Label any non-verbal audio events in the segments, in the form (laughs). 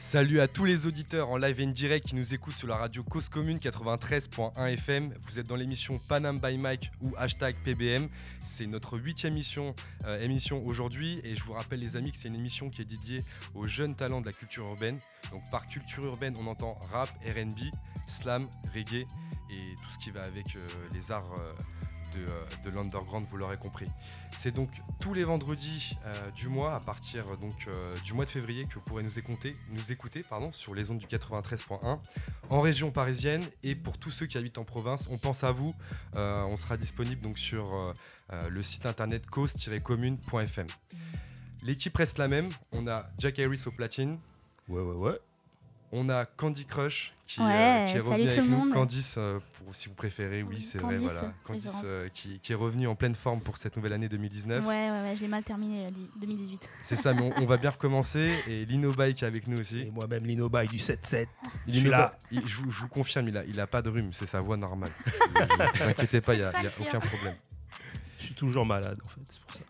Salut à tous les auditeurs en live et en direct qui nous écoutent sur la radio Cause Commune 93.1 FM. Vous êtes dans l'émission Panam by Mike ou hashtag PBM. C'est notre huitième émission, euh, émission aujourd'hui et je vous rappelle les amis que c'est une émission qui est dédiée aux jeunes talents de la culture urbaine. Donc par culture urbaine on entend rap, RB, slam, reggae et tout ce qui va avec euh, les arts euh, de, euh, de l'underground, vous l'aurez compris. C'est donc tous les vendredis euh, du mois, à partir euh, donc, euh, du mois de février, que vous pourrez nous écouter, nous écouter pardon, sur les ondes du 93.1 en région parisienne. Et pour tous ceux qui habitent en province, on pense à vous. Euh, on sera disponible donc sur le site internet cause-commune.fm. L'équipe reste la même. On a Jack Harris au platine. Ouais, ouais, ouais. On a Candy Crush qui, Ouais, euh, qui est revenu avec nous. monde. Candice, euh, pour, si vous préférez, oui, Oui, c'est vrai. Voilà. Candice euh, qui, qui est revenu en pleine forme pour cette nouvelle année 2019. Ouais, ouais, ouais, je l'ai mal terminé euh, dix- 2018. C'est ça, mais on, on va bien recommencer. Et Lino Bay qui est avec nous Et aussi. moi-même, Lino Bay du 7-7. Je Lino suis là. Bay, il- je, vous, je vous confirme, il a, il a pas de rhume, c'est sa voix normale. (laughs) Ne vous inquiétez pas, il n'y a, il y a aucun problème. Je suis toujours malade, en fait. C'est pour ça.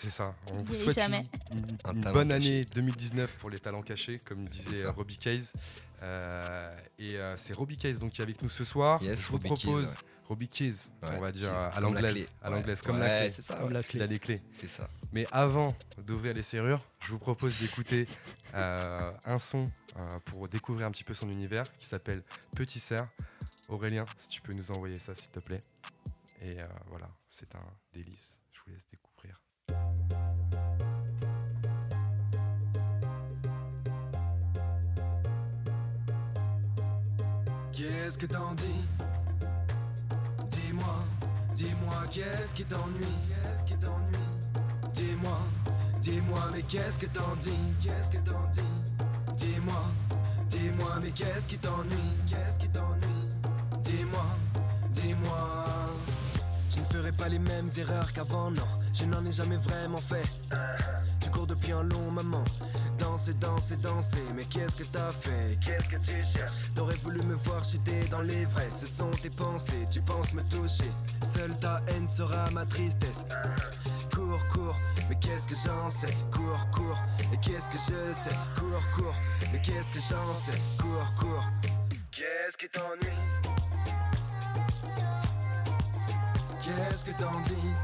C'est ça. On vous souhaite jamais. une, bonne caché. année 2019 pour les talents cachés, comme disait euh, Robbie Case. Euh, et euh, c'est Robbie Case donc, qui est avec nous ce soir. Yes, je vous Robbie Case, propose ouais. Robbie Case, Ouais, on va dire à comme la l'anglaise, clé. à Ouais. l'anglaise comme Ouais, la clé. c'est ça, Comme ouais. la Il a les clés. C'est ça. Mais avant d'ouvrir les serrures, je vous propose d'écouter (laughs) euh, un son euh, pour découvrir un petit peu son univers qui s'appelle Petit Cerf. Aurélien, si tu peux nous envoyer ça, s'il te plaît. Et euh, voilà, c'est un délice. Je vous laisse découvrir. Qu'est-ce que t'en dis Dis-moi, dis-moi, qu'est-ce qui t'ennuie Qu'est-ce qui t'ennuie Dis-moi, dis-moi, mais qu'est-ce que t'en dis Qu'est-ce que t'en dis Dis-moi, dis-moi, mais qu'est-ce qui t'ennuie Qu'est-ce qui t'ennuie Dis-moi, dis-moi. Je ne ferai pas les mêmes erreurs qu'avant, non. Je n'en ai jamais vraiment fait. Tu cours depuis un long moment. Danser, danser, danser. Mais qu'est-ce que t'as fait? Qu'est-ce que tu cherches? T'aurais voulu me voir chuter dans les vrais. Ce sont tes pensées. Tu penses me toucher. Seule ta haine sera ma tristesse. Cours, cours. Mais qu'est-ce que j'en sais? Cours, cours. Et qu'est-ce que je sais? Cours, cours. Mais qu'est-ce que j'en sais? Cours, cours. Qu'est-ce qui t'ennuie? Qu'est-ce que t'en dis?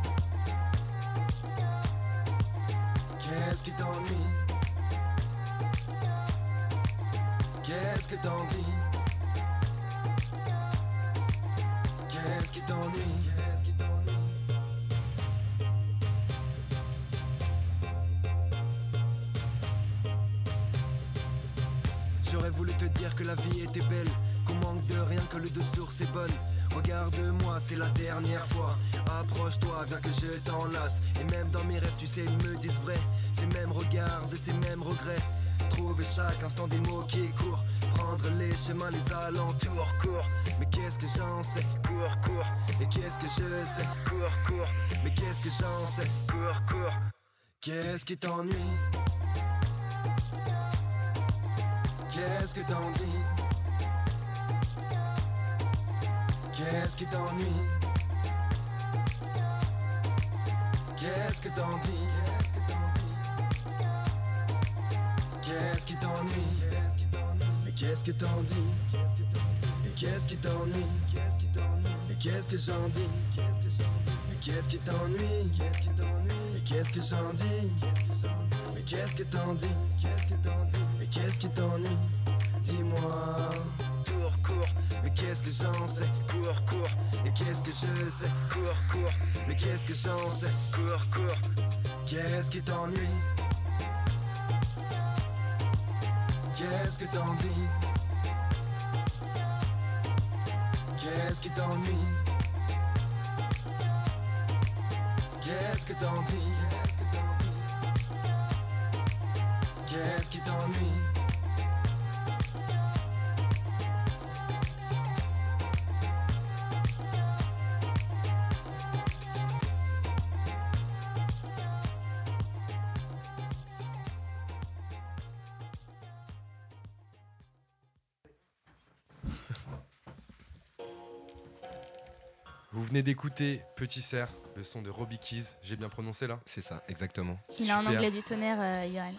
Qu'est-ce qui t'ennuie? Qu'est-ce que t'en dis Qu'est-ce qui t'ennuie? Qu'est-ce qui t'ennuie? J'aurais voulu te dire que la vie était belle, qu'on manque de rien, que le de source est bonne. Regarde-moi, c'est la dernière fois. Approche-toi, viens que je t'enlace. Et même dans mes rêves, tu sais, ils me disent vrai. Ces mêmes regards et ces mêmes regrets. Trouver chaque instant des mots qui courent. Prendre les chemins, les alentours, cours. Mais qu'est-ce que j'en sais? Cours, cours. Et qu'est-ce que je sais? Cours, cours. Mais qu'est-ce que j'en sais? Cours, cours. Qu'est-ce qui t'ennuie? Qu'est-ce que t'en dis? Qu'est-ce qui t'ennuie? Qu'est-ce que t'en dis? Qu'est-ce qui t'ennuie? Mais qu'est-ce que t'en dis? Mais qu'est-ce qui t'ennuie? Mais qu'est-ce que j'en dis? Mais qu'est-ce qui t'ennuie? Mais qu'est-ce que j'en dis? Mais qu'est-ce que t'en dis? Mais qu'est-ce qui t'ennuie? Dis-moi. Cours, cours, mais qu'est-ce que j'en sais? Cours, cours, et qu'est-ce que je sais? Cours, cours, mais qu'est-ce que j'en sais? Cours, cours, qu'est-ce qui t'ennuie? Qu'est-ce que t'en dis? Qu'est-ce qui t'ennuie Qu'est-ce que t'en dis? Qu'est-ce qui t'ennuie venez d'écouter Petit Cerf, le son de Robbie Keys. J'ai bien prononcé là C'est ça, exactement. Il a un anglais du tonnerre, euh, Johan.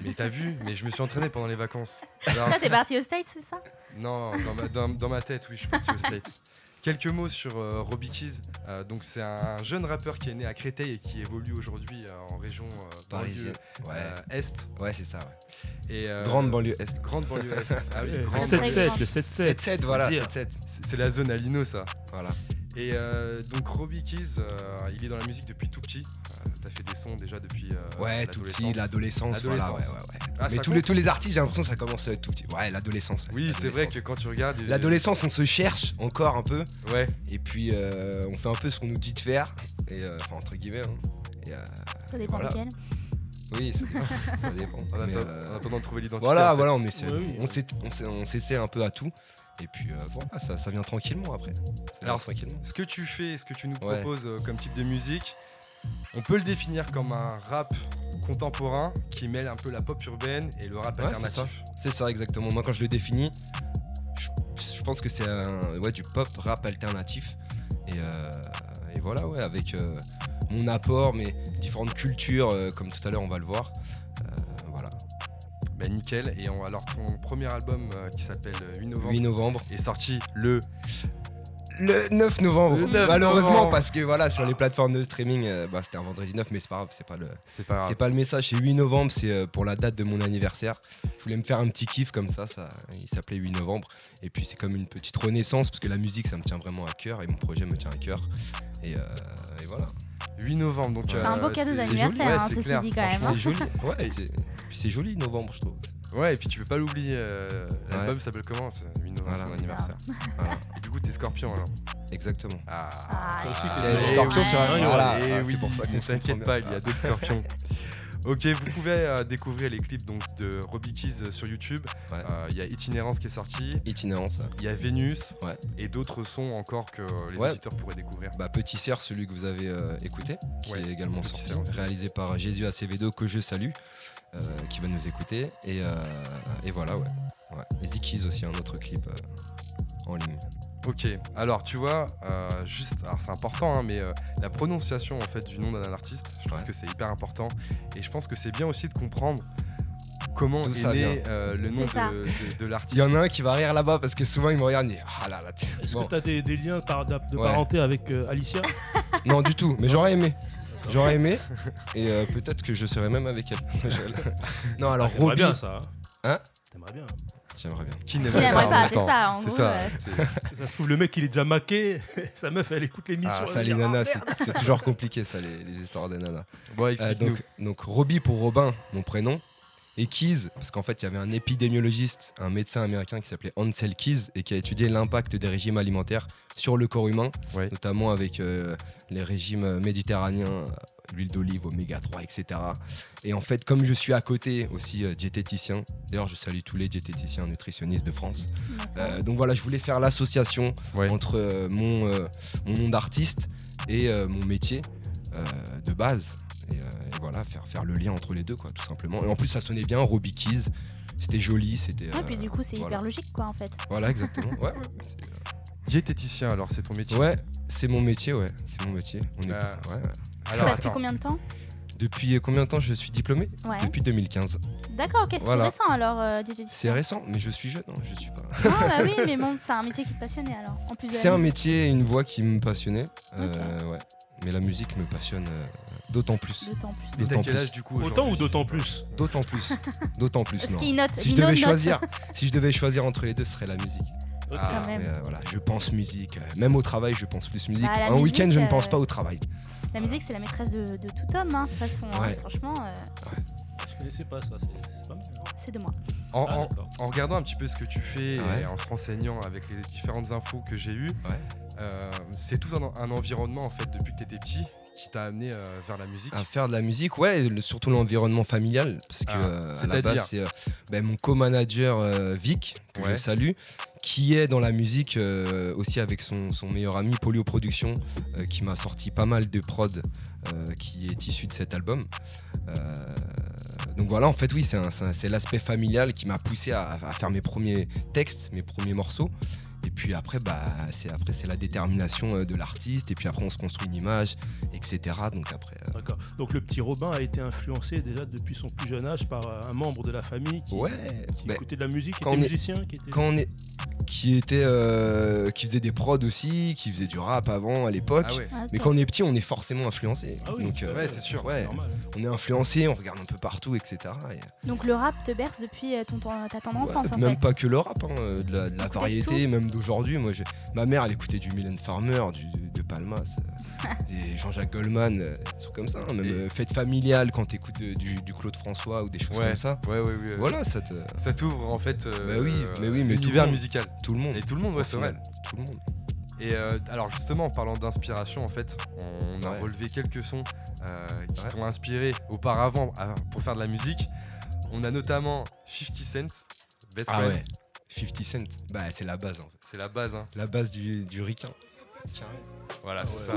Mais t'as vu Mais je me suis entraîné pendant les vacances. Alors, Toi, t'es parti au States, c'est ça? Non, dans ma, dans- dans ma tête, oui, je suis parti aux States. Quelques mots sur euh, Robbie Keys. Euh, donc c'est un jeune rappeur qui est né à Créteil et qui évolue aujourd'hui euh, en région euh, banlieue, Parisienne. Ouais, euh, est. ouais c'est ça. Ouais. Et, euh, Grande banlieue est. Grande banlieue est. Ah oui, (laughs) Le grande sept- banlieue- 7-7, le 7-7. 7-7, voilà, Dire. 7-7. C'est c'est la zone à Lino, ça. Voilà. Et euh, donc Robbie Keys, euh, il est dans la musique depuis tout petit. Euh, T'as fait des sons déjà depuis. euh, Ouais, tout petit, l'adolescence. Voilà, ouais, ouais, ouais. Ah, Mais tous les, tous les artistes, j'ai l'impression que ça commence à être tout petit. Ouais, l'adolescence. ouais, Oui, c'est vrai que quand tu regardes. il- L'adolescence, on se cherche encore un peu. Ouais, Et puis, euh, on fait un peu ce qu'on nous dit de faire. Et, euh, enfin, entre guillemets. hein. Et, euh, Ça dépend Voilà. lequel. oui, ça dépend. (laughs) ça dépend. en, Mais, attendant, euh, en attendant de trouver l'identité. voilà, voilà, on essaie. Ouais, oui. on s'essaie un peu à tout. Et puis, euh, voilà, ça, ça vient tranquillement après. Alors, tranquillement. Ce que tu fais, ce que tu nous proposes euh, comme type de musique, on peut le définir comme un rap contemporain qui mêle un peu la pop urbaine et le rap Ouais, alternatif. C'est ça, exactement. Moi, quand je le définis, je, je pense que c'est ouais, du pop rap alternatif. Et, euh, et voilà, ouais, avec euh, mon apport, mes différentes cultures, comme tout à l'heure, on va le voir. Euh. Bah, nickel. Et on- alors ton premier album euh, qui s'appelle euh, 8 novembre 8 novembre. est sorti le. Le 9 novembre, Le 9 malheureusement, novembre. parce que voilà, sur les plateformes de streaming, euh, bah, c'était un vendredi 9, mais c'est pas grave, c'est pas le, C'est pas grave. c'est pas le message, c'est 8 novembre, c'est euh, pour la date de mon anniversaire. Je voulais me faire un petit kiff comme ça, ça il s'appelait 8 novembre. Et puis c'est comme une petite renaissance, parce que la musique, ça me tient vraiment à cœur, et mon projet me tient à cœur. Et, euh, et voilà. 8 novembre. Donc, C'est euh, un beau cadeau d'anniversaire, c'est joli. Ouais, hein, c'est ceci clair, dit, quand même, franchement. C'est joli, ouais, (laughs) c'est- joli novembre, je trouve. Ouais, et puis tu peux pas l'oublier. euh, L'album s'appelle comment c'est 8 novembre, Voilà. ton anniversaire. Voilà, Et du coup, t'es scorpion alors. exactement. Ah, Ah, Toi aussi, ah, oui. sur Ouais. Voilà, Eh ah, oui, c'est pour ça qu'on ne se t'inquiète comprend pas, il y a d'autres scorpions. (laughs) Ok, vous pouvez euh, découvrir les clips donc, de Robbie Keys euh, sur YouTube. Ouais. Euh, Il y a Itinérance qui est sorti, Itinérance. il y a Vénus Ouais. et d'autres sons encore que les Ouais. auditeurs pourraient découvrir. Bah, Petit Cerf, celui que vous avez euh, écouté, qui est également Petit sorti, Cerf réalisé par Jésus Acevedo, que je salue, qui va nous écouter. Et, et voilà, ouais. ouais. Et Zikis aussi, un autre clip en ligne. Ok, alors tu vois, euh, juste, alors c'est important, hein, mais euh, la prononciation en fait du nom d'un artiste, je trouve Ouais. que c'est hyper important. Et je pense que c'est bien aussi de comprendre comment D'où est ça né vient. euh, le nom de, de- de l'artiste. Il y en a un qui va rire là-bas parce que souvent il me regarde et ah là là. tiens. Est-ce Bon. que t'as des, des liens par- de Ouais. parenté avec euh, Alicia? (laughs) Non, du tout, mais j'aurais aimé. J'aurais aimé et euh, peut-être que je serais même avec elle. (laughs) (laughs) non, alors T'aimerais Robbie, bien ça. Hein? T'aimerais bien. J'aimerais bien. Qui Qui n'aimerait pas, c'est temps. ça, en C'est gros. ça. se trouve, le mec il est déjà maqué. (laughs) Sa meuf elle écoute l'émission. Ah, ça, les nanas, Ah, c'est toujours compliqué, ça, les, les histoires des nanas. Bon, Euh, donc, donc Robbie pour Robin, mon prénom. Et Keys, parce qu'en fait, il y avait un épidémiologiste, un médecin américain qui s'appelait Ansel Keys et qui a étudié l'impact des régimes alimentaires sur le corps humain, Ouais. notamment avec euh, les régimes méditerranéens, l'huile d'olive, oméga 3, etc. Et en fait, comme je suis à côté aussi euh, diététicien, d'ailleurs, je salue tous les diététiciens nutritionnistes de France. Euh, donc voilà, je voulais faire l'association Ouais. entre euh, mon, euh, mon nom d'artiste et euh, mon métier euh, de base. Et, euh, et voilà, faire, faire le lien entre les deux, quoi, tout simplement. Et en plus, ça sonnait bien, Robbie Keys. C'était joli, c'était. Ouais, puis euh, du coup, c'est voilà. hyper logique, quoi, en fait. Voilà, exactement. Ouais, ouais. Diététicien, alors c'est ton métier. Ouais, c'est mon métier, ouais. C'est mon métier. On est- Ah. ouais, ouais. Alors ça fait combien de temps Depuis combien de temps je suis diplômé? Ouais. Depuis 2015. D'accord, ok, c'est Voilà. récent alors, euh, C'est récent, mais je suis jeune, hein, je suis pas. Non, bah oui, (laughs) mais bon, c'est un métier qui te passionnait alors. C'est un métier et une voix qui me passionnait. euh, ouais. Mais la musique me passionne euh, d'autant plus. D'autant plus. Et t'as quel plus. âge du coup Autant ou d'autant plus D'autant plus. (laughs) D'autant plus. Ce non. qui note, Si je devais note. choisir, (laughs) si je devais choisir entre les deux, ce serait la musique. Ah, Quand même. Mais, euh, voilà, je pense musique. euh, Même au travail, je pense plus musique. Bah, Un week-end, je ne pense pas au travail. La musique, c'est la maîtresse de, de tout homme, hein, de toute façon. hein. Ouais. Franchement, euh, Je connaissais pas ça. C'est c'est pas mal. hein. c'est de moi. En, Ah, en- regardant un petit peu ce que tu fais Ouais. et en se renseignant avec les différentes infos que j'ai eues, Ouais. euh, c'est tout un, un environnement en fait depuis que tu étais petit qui t'a amené euh, vers la musique. À faire de la musique, ouais, le- surtout l'environnement familial. Parce que Ah, euh, à la base, c'est ben, mon co-manager Vic, que Ouais. je salue, qui est dans la musique aussi avec son, son meilleur ami Polio Productions, euh, qui m'a sorti pas mal de prod qui est issu de cet album. Euh, donc voilà, en fait, oui, c'est l'aspect familial qui m'a poussé à, à faire mes premiers textes, mes premiers morceaux. Et puis après, bah, c'est après c'est la détermination euh, de l'artiste. Et puis après, on se construit une image, etc. Donc après, euh, D'accord. Donc le petit Robin a été influencé déjà depuis son plus jeune âge par euh, un membre de la famille qui, ouais. qui bah, écoutait de la musique, qui était est- musicien, qui était. quand on est qui était euh, qui faisait des prods aussi, qui faisait du rap avant à l'époque. Ah ouais. Mais quand on est petit, on est forcément influencé. Ah oui. Donc euh, Ouais, c'est sûr. Ouais, on est influencé, on regarde un peu partout, etc. Et- Donc le rap te berce depuis euh, ton, ton- ta tendre enfance en même fait. pas que le rap, hein, de la, de la Écoutez variété, même d'aujourd'hui. Moi, ma mère, elle écoutait du Mylène Farmer, du, de Palmas, (laughs) des Jean-Jacques Goldman, des trucs comme ça. hein, Même Et- fête familiale quand t'écoutes du, du Claude François ou des choses Ouais. comme ça. Ouais, ouais, ouais. Voilà, ça te, Ça t'ouvre en fait euh, Bah oui, mais oui, mais l'univers musical. Tout le monde. Et tout le monde, ouais, c'est vrai. Tout le monde. Et euh, alors justement, en parlant d'inspiration, en fait, on a Ouais. relevé quelques sons euh, qui Ouais. t'ont inspiré auparavant à- pour faire de la musique. On a notamment 50 Cent, Best Ah ouais. 50 Cent, bah c'est la base en fait. C'est la base, hein. La base du, du ricain. Voilà, c'est ça.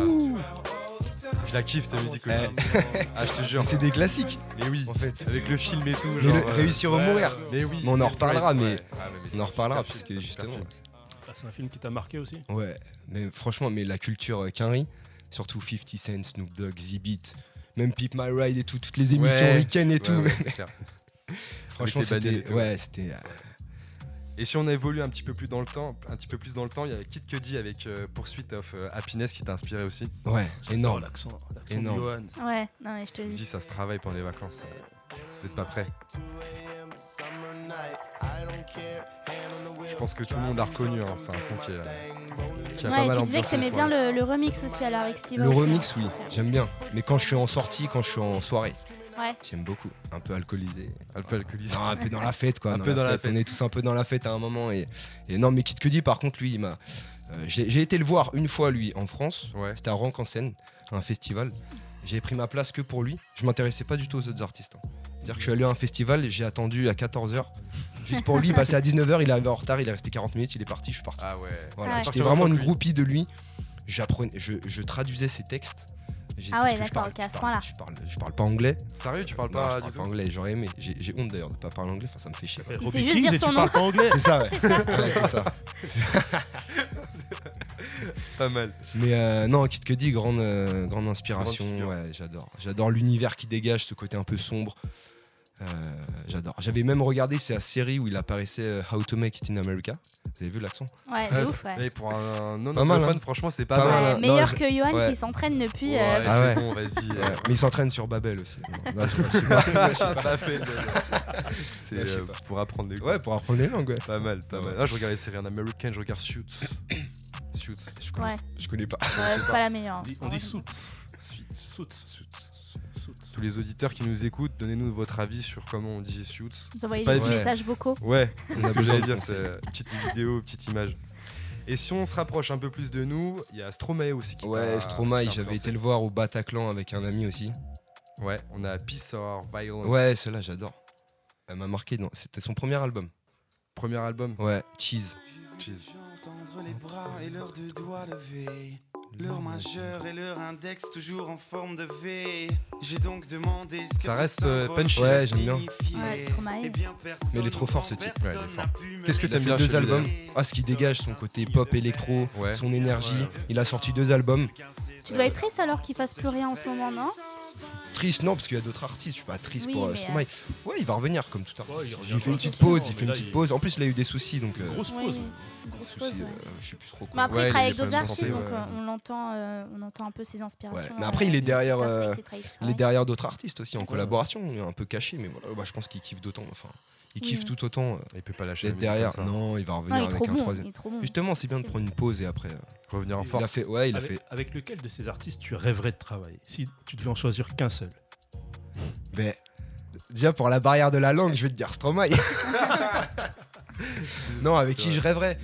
Je la kiffe cette musique aussi. Eh. Ah, je te jure. Mais c'est des classiques Mais oui, en fait. avec le film et tout. Mais genre, le- euh, réussir ou mourir. Mais oui. Mais on en reparlera, mais ouais. Ah, mais c'est On en reparlera super parce film, que super justement. Ah, c'est un film qui t'a marqué aussi? Ouais, mais franchement, mais la culture euh, Quinry, surtout 50 Cent, Snoop Dogg, Z-Beat, même Peep My Ride et tout, toutes les émissions Ouais. week-end et tout. Ouais, (laughs) franchement, c'était. Ouais, c'était. Et si on évolue un petit peu plus dans le temps, un petit peu plus dans le temps, il y a Kid Cudi avec euh, Pursuit of euh, Happiness qui t'a inspiré aussi. Ouais, énorme. l'accent, l'accent Énorme. de Johan. Ouais, non mais je te Je me dis. dis ça se travaille pendant les vacances. euh, Vous êtes pas prêts Je pense que tout le monde a reconnu. hein, C'est un son qui, est, euh, qui a pas Ouais, mal tu disais que t'aimais bien le, le remix aussi alors avec Steve Le remix, oui, j'aime bien. Mais quand je suis en sortie, quand je suis en soirée, Ouais. j'aime beaucoup. Un peu alcoolisé. Un peu alcoolisé. Non, un peu dans la fête, quoi. Un peu dans la fête. On est tous un peu dans la fête à un moment. Et, et non, mais Kid Cudi, par contre, lui, il m'a. euh, j'ai été le voir une fois, lui, en France. Ouais. C'était à Rank en scène, un festival. J'ai pris ma place que pour lui. Je m'intéressais pas du tout aux autres artistes. hein. C'est-à-dire que je suis allé à un festival et j'ai attendu à 14h. Juste pour lui, (laughs) il passait à 19h, il arrivé en retard, il est resté 40 minutes, il est parti, je suis parti. Ah ouais. Voilà, Ah ouais. J'étais vraiment une groupie de lui. Je traduisais ses textes. Ah ouais, que je d'accord, ok, à ce je point-là. parle- Je parle, je parle pas anglais. Sérieux, tu parles Non, pas je du parle tout pas anglais. J'aurais aimé. J'ai honte d'ailleurs de pas parler anglais. Enfin, ça me fait chier. Il sait juste dire son tu nom. parles pas anglais. C'est ça, ouais. (laughs) C'est ça. (laughs) Pas mal. Mais euh, non, Kid Cudi, grande, euh, grande inspiration. Ouais, j'adore. J'adore l'univers qui dégage, ce côté un peu sombre. Euh, j'adore. J'avais même regardé sa série où il apparaissait euh, How to Make It in America. Vous avez vu l'accent? Ouais, de ouf, ouais. Pour un non anglophone, hein. franchement, c'est pas, Pas mal. mal, Ouais. Non, meilleur que Johan ouais. qui s'entraîne depuis. Ouais, euh, Ah c'est ouais. bon, vas-y. Ouais, euh, Mais il s'entraîne sur Babel aussi. (laughs) Je- pas. Je fait de- (laughs) C'est euh, pour apprendre les Ouais, pour apprendre les langues, ouais. Pas mal, pas Ouais. mal. Ah, je regarde les séries en américain, je regarde Suits. Suits. Je connais, Ouais, je connais pas. ouais, c'est pas la meilleure. On dit, on dit soot. Tous les auditeurs qui nous écoutent, donnez-nous votre avis sur comment on dit Suits. Vous envoyez Pas des messages vocaux. Ouais, c'est ce que j'allais de dire, c'est euh, petite vidéo, petite image. Et si on se rapproche un peu plus de nous, il y a Stromae aussi qui Ouais, Stromae, j'avais été le voir au Bataclan avec un ami aussi. Ouais, on a Peace or Violence. Ouais, celle-là, j'adore. Elle m'a marqué. dans- C'était son premier album. Premier album. Ouais, Cheese. Cheese. Les bras et leurs deux doigts levés. Leur majeur et leur index toujours en forme de V. J'ai donc demandé ce que Ça reste, euh, punchy. Ouais, j'aime bien. Ouais, Stromae. Eh bien, personne Mais il est trop fort, ce type. personne Ouais, Qu'est-ce que t'aimes bien deux albums. Ah, ce qui dégage son côté pop électro, Ouais. son énergie. Il a sorti deux albums. Tu dois être triste alors qu'il fasse plus rien en ce moment, non Triste, non, parce qu'il y a d'autres artistes. Je suis pas triste Oui, pour euh, Stromae. Ouais, il va revenir comme tout à l'heure. Ouais, il fait une petite pause, il fait une petite pause. En plus, il a eu des soucis, donc. euh, Grosse Oui, pause. Une grosse soucis, pause, ouais. euh, je sais plus trop Mais quoi. après, Ouais, il il travaille est avec d'autres artistes, santé, donc ouais. euh, on, l'entend, euh, on entend un peu ses inspirations. Ouais, mais après, il est derrière, euh, Il est derrière d'autres artistes aussi en Ouais. collaboration, il un peu caché, mais voilà, bah, je pense qu'il kiffe d'autant. Enfin, il kiffe tout autant Il peut pas lâcher d'être derrière. comme ça. Non, il va revenir il avec trop un bon. troisième. Il bon. Justement, c'est bien de prendre une pause et après. Revenir en il force. a fait, ouais, il a avec, fait. avec lequel de ces artistes tu rêverais de travailler Si tu devais en choisir qu'un seul? Mais déjà pour la barrière de la langue, je vais te dire Stromae. (laughs) non, avec qui je rêverais?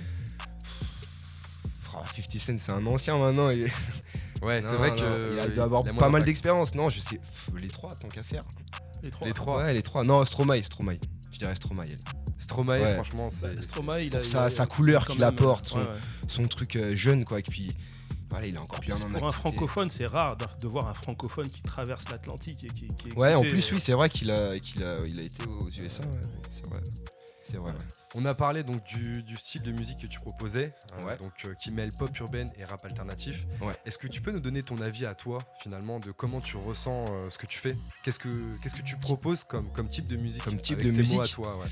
Oh, 50 Cent, c'est un ancien maintenant. et- (laughs) Ouais, c'est vrai non, que. il a- il doit avoir pas mal d'expérience. Non, je sais. pff, les trois, tant qu'à faire. Les trois. Les trois. Ouais, les trois. Non, Stromae, Stromae. Je dirais Stromae. Stromae, Ouais. franchement, c'est. Bah, Stromae, il a, Pour il sa- a- sa couleur qu'il apporte, son- ouais, ouais. Son truc euh, jeune, quoi. Et puis, voilà, il est encore bien en Pour un francophone, c'est rare de, de voir un francophone qui traverse l'Atlantique et qui, Ouais, en plus, euh, oui, c'est vrai qu'il a, qu'il a, il a été aux USA. ouais. C'est vrai. C'est vrai. ouais. On a parlé donc du, du style de musique que tu proposais, euh, donc euh, qui mêle pop urbaine et rap alternatif. Ouais. Est-ce que tu peux nous donner ton avis à toi finalement de comment tu ressens euh, ce que tu fais? Qu'est-ce que qu'est-ce que tu proposes comme, comme type de musique? Comme type avec de tes mots à musique toi.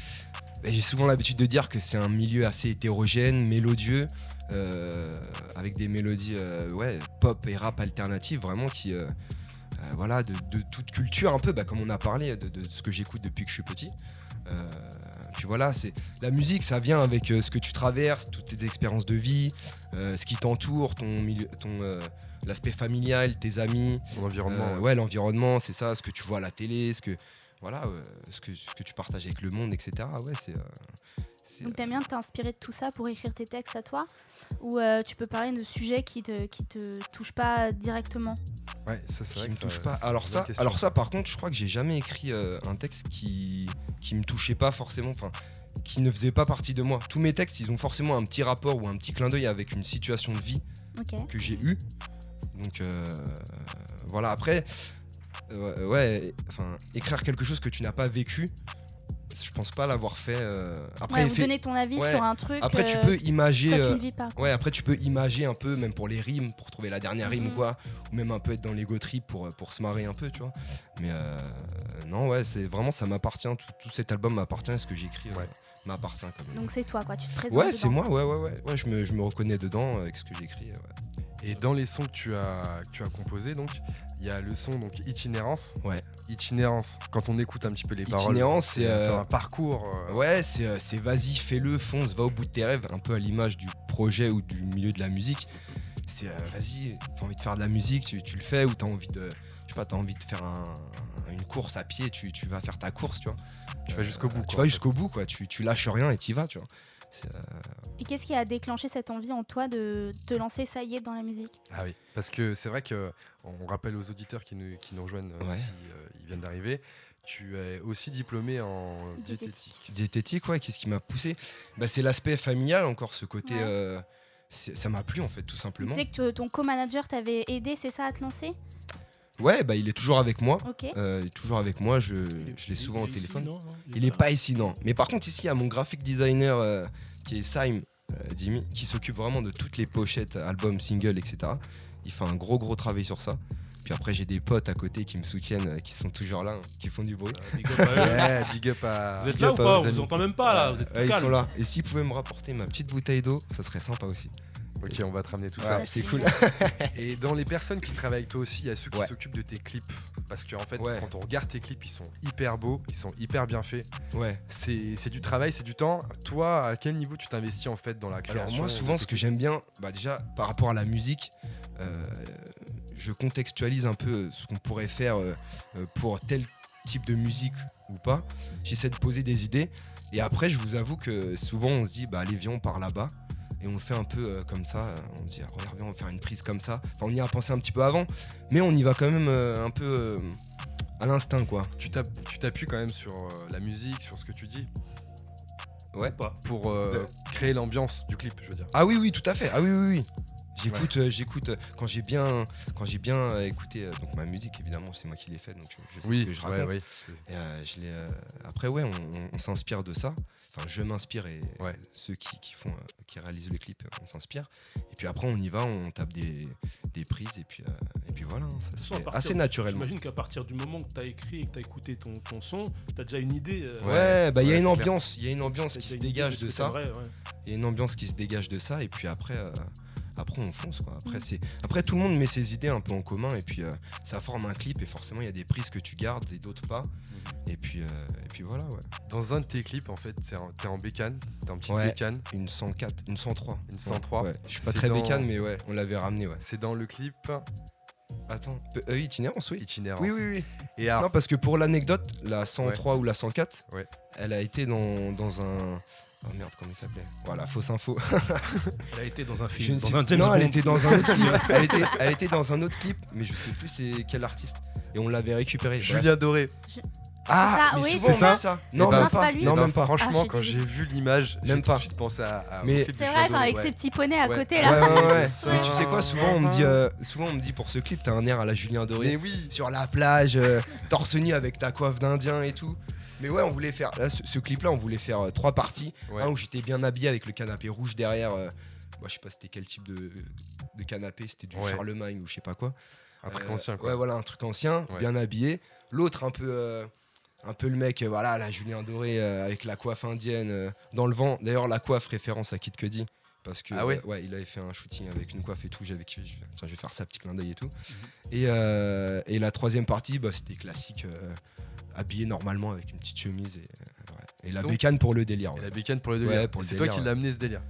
Et J'ai souvent l'habitude de dire que c'est un milieu assez hétérogène, mélodieux, avec des mélodies ouais, pop et rap alternatives, vraiment qui, voilà, de, de toute culture un peu, bah, comme on a parlé de, de ce que j'écoute depuis que je suis petit. Euh, puis voilà, c'est la musique, ça vient avec euh, ce que tu traverses, toutes tes expériences de vie, euh, ce qui t'entoure, ton ton euh, l'aspect familial, tes amis, Ton environnement. euh, ouais. l'environnement, c'est ça, ce que tu vois à la télé, ce que voilà, ce que ce que tu partages avec le monde, etc. Ouais, c'est. Donc t'aimes bien t'inspirer de tout ça pour écrire tes textes à toi Ou euh, tu peux parler de sujets qui te, qui te touchent pas directement? Ouais, ça c'est qui vrai me que touche pas. Alors ça, question. alors ça, par contre, je crois que j'ai jamais écrit euh, un texte qui qui me touchait pas forcément, enfin, qui ne faisait pas partie de moi. Tous mes textes, ils ont forcément un petit rapport ou un petit clin d'œil avec une situation de vie que j'ai eue. Donc euh, voilà. Après, euh, ouais, enfin, écrire quelque chose que tu n'as pas vécu, je pense pas l'avoir fait. euh, Après, Ouais, ou fait- donner ton avis ouais. sur un truc après, tu euh, peux imager. euh. Ouais, après tu peux imager un peu, même pour les rimes, pour trouver la dernière rime Mhm. ou quoi, ou même un peu être dans l'ego trip pour, pour se marrer un peu, tu vois. Mais euh, non, ouais, c'est vraiment ça m'appartient, tout, tout cet album m'appartient, ce que j'écris Ouais. m'appartient. m'appartient quand même. Donc c'est toi, quoi. Tu te présentes. Ouais, c'est moi, ouais, ouais, ouais, ouais, je me, je me reconnais dedans avec ce que j'écris. ouais. Et dans les sons que tu as, que tu as composés, donc, il y a le son donc itinérance. Ouais. Itinérance. Quand on écoute un petit peu les paroles. Itinérance, c'est, euh, un parcours. euh, Ouais, c'est euh, c'est vas-y, fais-le, fonce, va au bout de tes rêves, un peu à l'image du projet ou du milieu de la musique. C'est euh, vas-y, t'as envie de faire de la musique, tu, tu le fais, ou t'as envie de, je sais pas, t'as envie de faire un- une course à pied, tu, tu vas faire ta course, tu vois. Tu vas jusqu'au bout, Tu vas jusqu'au bout, quoi. Tu, tu lâches rien et t'y vas, tu vois. Euh, Et qu'est-ce qui a déclenché cette envie en toi de te lancer, ça y est, dans la musique? Ah oui, parce que c'est vrai que on rappelle aux auditeurs qui nous, qui nous rejoignent euh, Ouais. si euh, ils viennent d'arriver. Tu es aussi diplômé en Diététique. diététique. ouais, qu'est-ce qui m'a poussé? Bah, C'est l'aspect familial, encore ce côté. Ouais. euh, ça m'a plu, en fait, tout Tu simplement. sais que ton co-manager t'avait aidé, c'est ça, à te lancer? Ouais, bah, il est toujours avec moi. Euh, il est toujours avec moi, je, je l'ai souvent au téléphone. non, non Il est pas ici, non. Mais par contre, ici, il y a mon graphic designer euh, qui est Saim euh, Dimi, qui s'occupe vraiment de toutes les pochettes, albums, singles, etc. Il fait un gros, gros travail sur ça. Puis après, j'ai des potes à côté qui me soutiennent, euh, qui sont toujours là, hein, qui font du bruit. Big up à eux. (laughs) Ouais, big up à. Vous êtes Big là ou pas vous amis. entend même pas là, vous êtes Ouais, ils calme. sont là. Et s'ils pouvaient me rapporter ma petite bouteille d'eau, ça serait sympa aussi. Ok, on va te ramener tout Ouais, ça. C'est cool. (laughs) Et dans les personnes qui travaillent avec toi aussi, il y a ceux qui Ouais. s'occupent de tes clips. Parce qu'en fait, Ouais. quand on regarde tes clips, ils sont hyper beaux, ils sont hyper bien faits. Ouais. C'est du travail, c'est du temps. Toi, à quel niveau tu t'investis en fait dans la création Alors moi, souvent, ce que j'aime bien, bah déjà, par rapport à la musique, euh, je contextualise un peu ce qu'on pourrait faire euh, euh, pour tel type de musique ou pas. J'essaie de poser des idées. Et après, je vous avoue que souvent, on se dit, bah allez, viens, on part là-bas. Et on le fait un peu euh, comme ça. euh, On se dit, ah, regarde, on va faire une prise comme ça. Enfin, on y a pensé un petit peu avant. Mais on y va quand même euh, un peu euh, à l'instinct, quoi. Tu t'app- tu t'appuies quand même sur euh, la musique, sur ce que tu dis, Ouais. Pas? pour euh, créer l'ambiance du clip, je veux dire. Ah oui, oui, tout à fait. Ah oui, oui, oui. J'écoute, euh, j'écoute euh, quand j'ai bien, quand j'ai bien euh, écouté donc ma musique évidemment c'est moi qui l'ai fait donc je sais ce que je raconte. ouais, Et, euh, je l'ai, euh, après ouais on, on- on s'inspire de ça. Enfin je m'inspire et Ouais. ceux qui, qui font, euh, qui réalisent le clip on s'inspire. Et puis après on y va, on tape des, des prises et puis euh, et puis voilà hein, ça se fait assez naturellement. J'imagine qu'à partir du moment que tu as écrit et que tu as écouté ton, ton son, tu as déjà une idée. euh, Ouais, bah il y a une ambiance, il y a une ambiance qui se dégage de ça. Il y a une ambiance qui se dégage de ça et puis après euh, après on fonce quoi. Après Mm. c'est après tout le monde met ses idées un peu en commun et puis euh, ça forme un clip et forcément il y a des prises que tu gardes et d'autres pas. Et puis euh, et puis voilà ouais. Dans un de tes clips, en fait, en- t'es en bécane, t'es en petite Ouais. bécane. Une 104, une 103. Une 103. Ouais, je suis pas C'est très dans- bécane mais ouais, on l'avait ramené ouais. C'est dans le clip Attends, euh, itinérance oui. Itinérance. Oui oui oui. Et alors, Non parce que pour l'anecdote, la 103 ou la 104, Ouais. elle a été dans, dans un Oh merde, comment il s'appelait Voilà, fausse info. Elle a été dans un Je film, dans sais- un James non, elle était dans un autre clip. (laughs) Elle était, elle était dans un autre clip, mais je sais plus c'est quel artiste. Et on l'avait récupéré. Julien Doré. Ah, Ça, mais oui, souvent c'est on ça ça. Non, Eh ben, même pas. pas lui. Non, même pas. Franchement, Ah, je quand j'ai vu l'image, j'ai Même pas. suite pensé à. à- Mais- C'est vrai, avec ouais. ses petits poneys à Ouais. côté Ouais, là. ouais, ouais. Ça. (laughs) Mais tu sais quoi, souvent on me dit, euh, souvent on me dit pour ce clip, t'as un air à la Julien Doré. Mais oui. Sur la plage, euh, torse nu avec ta coiffe d'Indien et tout. Mais ouais, on voulait faire. Là, ce, ce clip-là, on voulait faire euh, trois parties. Ouais. Un où j'étais bien habillé avec le canapé rouge derrière. euh, moi, je sais pas c'était quel type de, de canapé. C'était du Ouais. Charlemagne ou je sais pas quoi. Un truc Euh, ancien, quoi. Ouais, voilà, un truc ancien, bien habillé. L'autre, un peu. euh, un peu le mec, euh, voilà, la Julien Doré euh, avec la coiffe indienne euh, dans le vent. D'ailleurs, la coiffe référence à Kid Cudi. Parce que Ah ouais il avait fait un shooting avec une coiffe et tout. J'avais. Je je vais faire ça, petit clin d'œil et tout. Mhm. Et, euh, et la troisième partie, bah, c'était classique, euh, habillé normalement avec une petite chemise et, ouais. Et la Donc- bécane pour le délire. Et la bécane pour le délire. c'est toi qui l'as amené ce délire?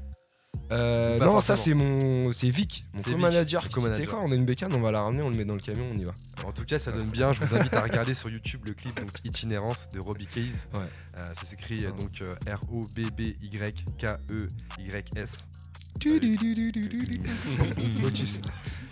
Euh, non, ça c'est mon, c'est Vic, mon co-manager. C'était quoi On a une bécane, on va la ramener, on le met dans le camion, on y va. En tout cas, ça donne bien. Je vous invite à regarder sur YouTube le clip donc Itinérance de Robbie Case. Ouais. Euh, ça s'écrit Ça. euh, donc euh, R-O-B-B-Y-K-E-Y-S. Motus.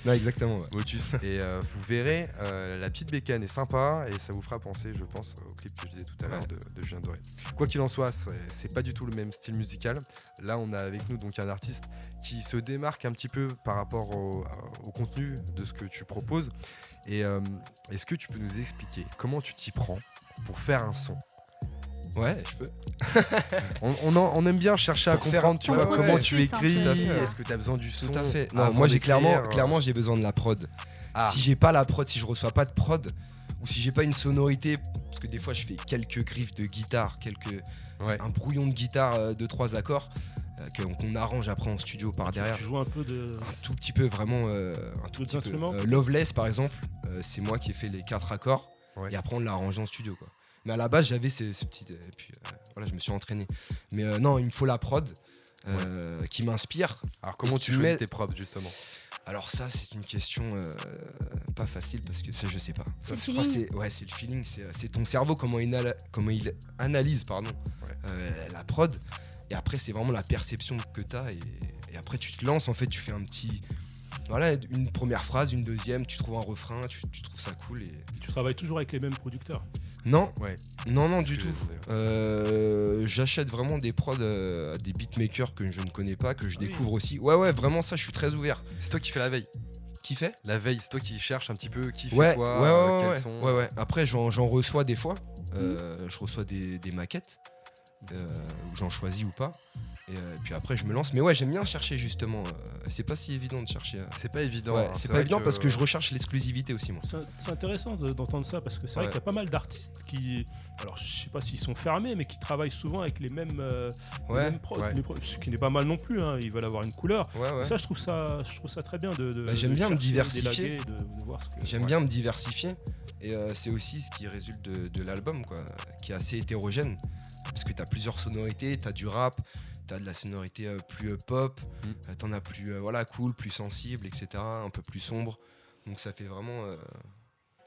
Non, exactement. ouais. Motus. (laughs) Et euh, vous verrez, euh, la petite bécane est sympa et ça vous fera penser, je pense, au clip que je disais tout à l'heure Ouais. de, de Julien Doré. Quoi qu'il en soit, c'est- pas du tout le même style musical. Là, on a avec nous donc un artiste qui se démarque un petit peu par rapport au, au contenu de ce que tu proposes. Et euh, est-ce que tu peux nous expliquer comment tu t'y prends pour faire un son? Ouais, je peux. (laughs) on, on en- on aime bien chercher à faire- comprendre, tu Ton vois, comment tu un écris. Est-ce que tu as besoin du son Tout à fait. Non, moi j'ai clairement, clairement j'ai besoin de la prod. Ah. Si j'ai pas la prod, si je reçois pas de prod, ou si j'ai pas une sonorité, parce que des fois je fais quelques griffes de guitare, quelques Ouais. un brouillon de guitare euh, de trois accords euh, qu'on arrange après en studio par derrière. Tu joues un peu de. un tout petit peu vraiment euh, un tout petit peu. Euh, Loveless par exemple euh, c'est moi qui ai fait les quatre accords Ouais. et après on l'a arrangé en studio quoi mais à la base j'avais ces, ces petits et puis euh, voilà je me suis entraîné mais euh, non il me faut la prod euh, qui m'inspire Alors, comment tu choisis mets- tes prods, justement? Alors ça c'est une question euh, pas facile parce que ça je sais pas C'est ça, le je crois, feeling. c'est ouais c'est le feeling c'est c'est ton cerveau comment il, comment il analyse pardon Ouais. euh, la prod et après c'est vraiment la perception que tu as et, et après tu te lances en fait tu fais un petit voilà une première phrase une deuxième tu trouves un refrain tu, tu trouves ça cool et Tu travailles toujours avec les mêmes producteurs? Non Ouais. non non du tout. Euh, j'achète vraiment des prods euh, à des beatmakers que je ne connais pas que je Ah oui. découvre aussi ouais ouais vraiment ça je suis très ouvert C'est toi qui fais la veille. qui fait? La veille, c'est toi qui cherches un petit peu qui fait ouais, quoi, ouais, euh, ouais, quels ouais, sont. ouais, ouais. Après, j'en reçois des fois. Euh, Je reçois des, des maquettes. euh, j'en choisis ou pas. Et, euh, puis après, je me lance. Mais ouais, j'aime bien chercher justement. euh, c'est pas si évident de chercher. euh. C'est pas évident. Ouais, hein, c'est pas évident parce que je recherche l'exclusivité aussi, moi. C'est intéressant de- d'entendre ça parce que c'est vrai qu'il y a pas mal d'artistes qui, alors je sais pas s'ils sont fermés, mais qui travaillent souvent avec les mêmes, euh, les Ouais, mêmes prods, ouais. les pro- ce qui n'est pas mal non plus. hein, ils veulent avoir une couleur. ouais, ouais. Ça, je trouve ça, je trouve ça très bien de. de- Bah, j'aime bien me diversifier. J'aime ouais. bien me diversifier. Et euh, c'est aussi ce qui résulte de, de l'album, quoi, qui est assez hétérogène. Parce que t'as plusieurs sonorités, t'as du rap, t'as de la sonorité euh, plus euh, pop, Mm. euh, t'en as plus euh, voilà, cool, plus sensible, etc. Un peu plus sombre. Donc ça fait vraiment. euh,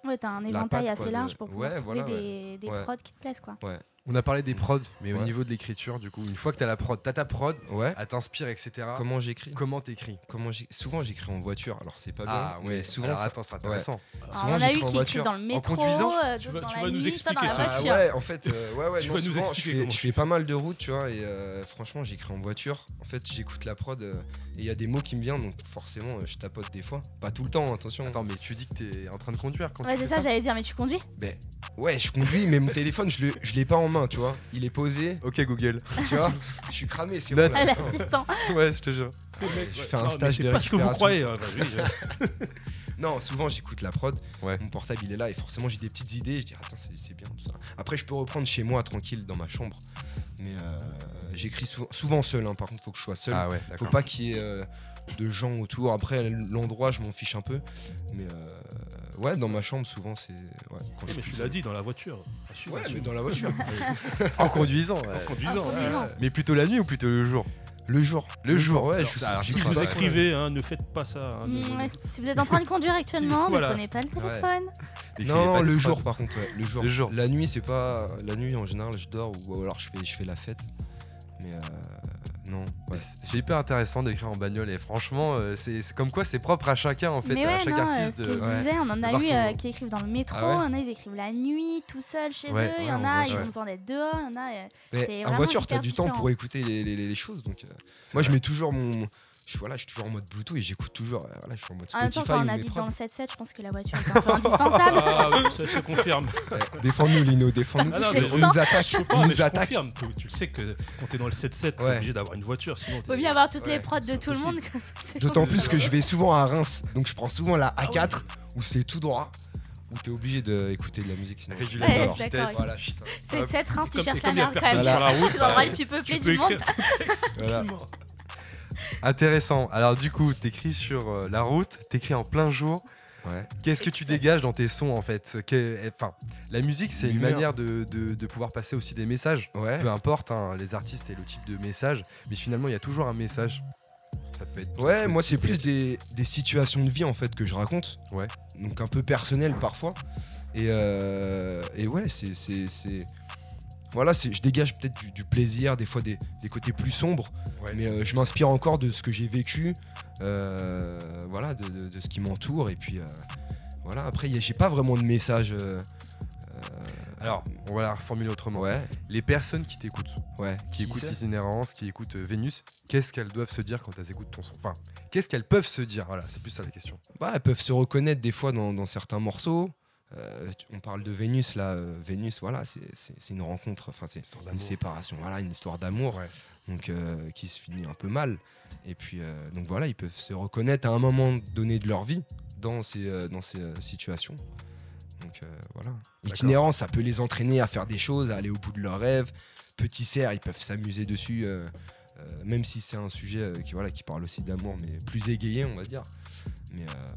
Ouais, t'as un éventail patte, assez quoi, de- large pour pouvoir Ouais, trouver voilà, des, des Ouais. prods qui te plaisent, quoi. On a parlé des prods, mais au niveau de l'écriture, du coup, une fois que t'as la prod, t'as ta prod, Ouais. elle t'inspire, etc. Comment j'écris Comment t'écris Comment Souvent j'écris en voiture, alors c'est pas Ah, bien. ouais. souvent Alors attends, c'est intéressant. Souvent, on en a eu en qui voiture. dans le métro, conduisant euh, Tu vas- dans tu la vas nous nuit, expliquer, pas dans la tiens. Ah voiture. ouais, en fait, euh, ouais, ouais, Tu non, vas nous souvent, je fais, je pas mal de routes, tu vois, et euh, franchement, j'écris en voiture. En fait, j'écoute la prod euh, et il y a des mots qui me viennent, donc forcément, euh, je tapote des fois. Pas tout le temps, attention. Attends, mais tu dis que t'es en train de conduire quand Ouais, c'est ça, j'allais dire, mais tu conduis? Ben, ouais, je conduis, mais mon téléphone, je, le, je l'ai pas en main, tu vois. Il est posé, Ok, Google. tu vois. Je suis cramé, c'est bon. Ah, (laughs) l'assistant. ouais, je te jure. Je ouais. fais un Non, mais stage c'est de pas ce que vous récupération. croyez. hein, oui, je- (laughs) Non, souvent, j'écoute la prod. Ouais. Mon portable, il est là, et forcément, j'ai des petites idées. Je dis, attends, c'est c'est bien tout ça. Après, je peux reprendre chez moi, tranquille, dans ma chambre. Mais euh, j'écris souvent, souvent seul, hein. par contre, faut que je sois seul. Ah ouais, Faut pas qu'il y ait euh, de gens autour. Après, l'endroit, je m'en fiche un peu. Mais euh, ouais, dans ma chambre, souvent, c'est. Ouais, quand je mais suis tu l'as dit dans la voiture. Assume, Ouais, assume. mais dans la voiture. (laughs) (laughs) En conduisant. ouais. En conduisant. En ouais. conduisant. Mais plutôt la nuit ou plutôt le jour? Le jour. Le jour. ouais. Alors, je, ça, alors, je- Si je vous écrivez, hein, ne faites pas ça. hein, ne- Mm, ouais. Si vous êtes en train de conduire actuellement, (laughs) voilà. ne prenez pas le téléphone. Non, le jour par contre, ouais, le jour. Le jour. La nuit, c'est pas. La nuit, en général, je dors ou alors je fais, je fais la fête. Mais euh, non. Ouais. C'est hyper intéressant d'écrire en bagnole et franchement, euh, c'est comme quoi c'est propre à chacun en fait, mais à ouais, chaque non, euh, artiste. ce de- que je ouais. disais, on en a eu euh, qui écrivent dans le métro, Ah ouais il y en a, ils écrivent la nuit, tout seul chez Ouais, eux, il y en a, ils ont besoin d'être dehors, il y en a. euh, en vraiment voiture, t'as du temps pour écouter les, les- les- les choses. Donc, euh, moi, je mets toujours mon. Je voilà, je suis toujours en mode Bluetooth et j'écoute toujours. euh, voilà, je suis en mode En même temps, quand on habite dans le 7-7, je pense que la voiture est un peu (laughs) indispensable. Ah, oui, ça se confirme. Ouais, Défends-nous, Lino, défends-nous. Ah nous mais nous confirme. Tu, tu le sais que quand t'es dans le 7-7, t'es Ouais. obligé d'avoir une voiture. Sinon, Faut bien avoir toutes Ouais, les prods de tout le monde. (laughs) D'autant plus que je vais souvent à Reims, donc je prends souvent la Ah A4 où c'est tout droit, où t'es obligé d'écouter de la musique sinon. Régulateur Ouais. Voilà, putain. C'est 7 Reims, tu cherches la merde quand même. bah, les plus tu peuplés peux du monde. Voilà. Intéressant. Alors du coup, t'écris sur euh, la route, t'écris en plein jour. Ouais. Qu'est-ce que tu dégages dans tes sons en fait? Que- Enfin, la musique, c'est une manière de, de- de pouvoir passer aussi des messages. Ouais. Peu importe hein, les artistes et le type de message, mais finalement, il y a toujours un message. Ça peut être. Ouais, moi c'est plus des, des situations de vie en fait que je raconte. Ouais. Donc un peu personnel parfois. Et, euh, et ouais, c'est. Voilà, je dégage peut-être du, du plaisir, des fois des, des côtés plus sombres. Ouais. Mais euh, je m'inspire encore de ce que j'ai vécu, euh, voilà, de, de- de ce qui m'entoure. Et puis euh, voilà, après, j'ai pas vraiment de message. euh, Alors, on va la reformuler autrement. ouais, Les personnes qui t'écoutent, ouais. qui écoutent Itinérance, qui écoutent Vénus, qu'est-ce qu'elles doivent se dire quand elles écoutent ton son? Enfin, qu'est-ce qu'elles peuvent se dire? Voilà, c'est plus ça la question. Bah, elles peuvent se reconnaître des fois dans, dans certains morceaux. Euh, on parle de Vénus là, euh, Vénus, voilà, c'est- une rencontre, enfin c'est une séparation, voilà, une histoire d'amour, Ouais. donc euh, qui se finit un peu mal. Et puis donc voilà, ils peuvent se reconnaître à un moment donné de leur vie dans ces dans ces situations. Donc voilà, itinérance, ça peut les entraîner à faire des choses, à aller au bout de leurs rêves. Petit cerf, ils peuvent s'amuser dessus. même si c'est un sujet qui, voilà, qui parle aussi d'amour, mais plus égayé, on va dire. Mais euh,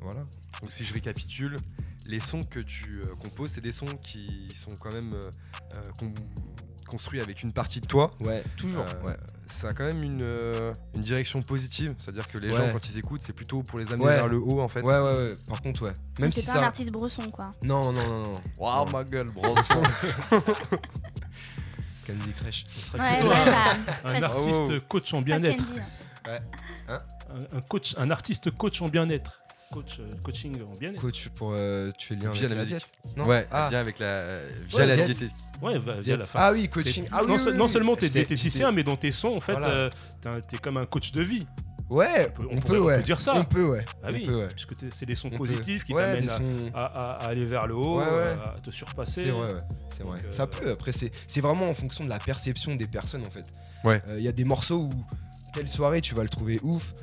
voilà. Donc si je récapitule, les sons que tu euh, composes, c'est des sons qui sont quand même euh, euh, con- construits avec une partie de toi. Ouais, toujours. Euh, ouais. Ça a quand même une, euh, une direction positive, c'est-à-dire que les gens Ouais. quand ils écoutent, c'est plutôt pour les amener Ouais. vers le haut en fait. ouais, ouais, ouais. Par contre, ouais. Même si pas ça. un artiste bresson, quoi. Non, non, non, non. Waouh ma gueule, bronson. Candy Crush. Ce serait Ouais, plutôt ouais, un, artiste coach en bien-être. Candy. Un, un coach, un artiste coach en bien-être. Coach, euh, coaching en bien-être. Coach pour. euh, tu fais le lien Via avec la diète Non Ouais, ah, bien avec la euh, via Ouais, la diète. diététique. Ouais, via la fin. ah oui, coaching. Ah oui, non, oui, oui, non seulement t'es diététicien, mais dans tes sons, en fait, Voilà. euh, t'es comme un coach de vie. Ouais, peut- on, on peut, on dire ça. On peut, ouais. Ah on oui, peut, ouais. puisque t'es- c'est des sons On positifs qui t'amènent à, sons- à- à- à aller vers le haut, Ouais, ouais. euh, à te surpasser. C'est vrai, ouais. C'est Donc, vrai. euh, Ça peut, après, c'est c'est vraiment en fonction de la perception des personnes, en fait. Ouais. Il y a des morceaux où, telle soirée, tu vas le trouver ouf.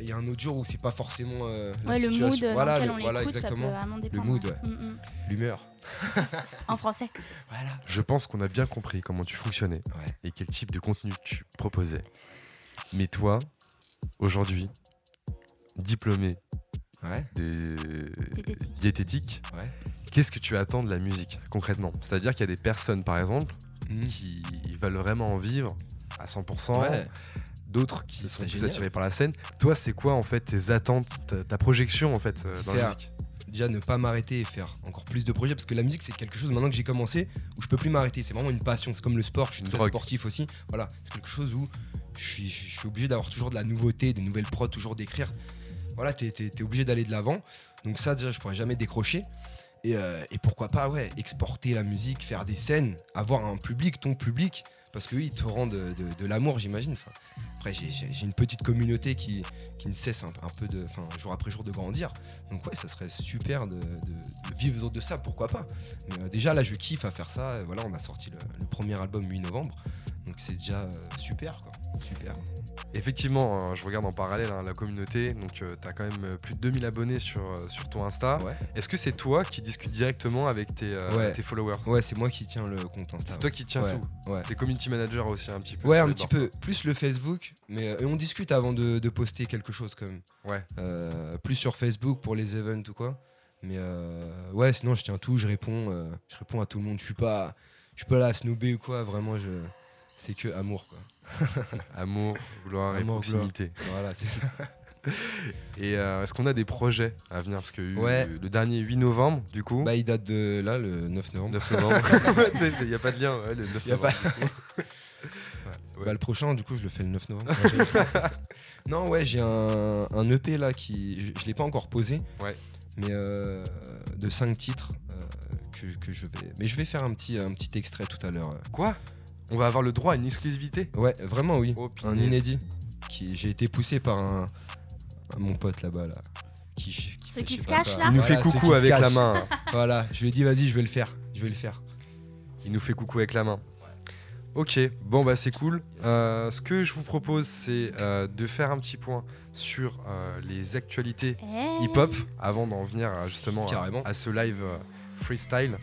Il y a un autre jour où c'est pas forcément. euh, la Ouais, le situation. mood dans voilà, lequel le- on voilà, ça peut exactement. vraiment dépendre. mood, ouais. Mm, mm. L'humeur. (laughs) En français. Voilà. Je pense qu'on a bien compris comment tu fonctionnais Ouais. et quel type de contenu tu proposais. Mais toi, aujourd'hui, diplômé Ouais. de Diététique. diététique, Ouais. qu'est-ce que tu attends de la musique concrètement? C'est-à-dire qu'il y a des personnes, par exemple, Mhm. qui veulent vraiment en vivre à 100%, Ouais. D'autres qui sont plus génial. attirés par la scène. Toi, c'est quoi en fait tes attentes, ta, ta projection en fait euh, dans la musique? déjà ne pas m'arrêter et faire encore plus de projets parce que la musique c'est quelque chose maintenant que j'ai commencé où je peux plus m'arrêter. C'est vraiment une passion. C'est comme le sport je suis Une très drogue. sportif aussi. Voilà. C'est quelque chose où je suis, je suis obligé d'avoir toujours de la nouveauté des nouvelles prods toujours d'écrire. Voilà t'es es, obligé d'aller de l'avant. Donc ça déjà je pourrais jamais décrocher et, euh, et pourquoi pas ouais exporter la musique faire des scènes avoir un public ton public parce que oui, ils te rendent de, l'amour j'imagine Enfin, après j'ai- une petite communauté qui, ne cesse un, peu de enfin jour après jour de grandir donc ouais, ça serait super de, de- vivre de ça, pourquoi pas. Euh, déjà là, je kiffe à faire ça. Voilà, on a sorti le, le premier album 8 novembre, donc c'est déjà euh, super quoi, super. Effectivement, hein, je regarde en parallèle hein, la communauté, donc tu as quand même euh, plus de 2000 abonnés sur, euh, sur ton Insta. Ouais, Est-ce que c'est toi qui discutes directement avec tes, euh, Ouais. tes followers? Ouais, c'est moi qui tiens le compte Insta. C'est toi qui tiens tout. T'es community manager aussi un petit peu. Ouais, un petit peu. Plus le Facebook, mais euh, et on discute avant de, de poster quelque chose quand même. Ouais. Euh, plus sur Facebook pour les events ou quoi. Mais euh, ouais, sinon je tiens tout, je réponds, euh, je réponds à tout le monde. Je suis pas, je suis pas là à snoober ou quoi. Vraiment, je, c'est que amour quoi. (laughs) Amour, gloire et Amour, proximité. Voilà, c'est ça. (laughs) Et euh, est-ce qu'on a des projets à venir? Parce que euh, Ouais. le dernier 8 novembre, du coup. Bah, il date de là, le 9 novembre. 9 novembre. (laughs) Il n'y a pas de lien, ouais, le 9 Y a pas- novembre. Ouais. Bah, le prochain, du coup, je le fais le 9 novembre. Non, ouais, j'ai un, un EP là qui. Je, je l'ai pas encore posé. Ouais. Mais euh, de 5 titres euh, que, que je vais. Mais je vais faire un petit, un petit extrait tout à l'heure. Quoi? On va avoir le droit à une exclusivité Ouais, vraiment, oui. Oh, un inédit qui j'ai été poussé par un, un- mon pote là-bas là. Qui, qui Ceux qui se cachent, là Il nous Voilà, fait coucou avec la main. (laughs) Voilà, je lui ai dit vas-y, je vais le faire, je vais le faire. Il nous fait coucou avec la main. Ok, bon bah c'est cool. Euh, ce que je vous propose, c'est euh, de faire un petit point sur euh, les actualités hip-hop avant d'en venir à, justement à, ce live euh, freestyle.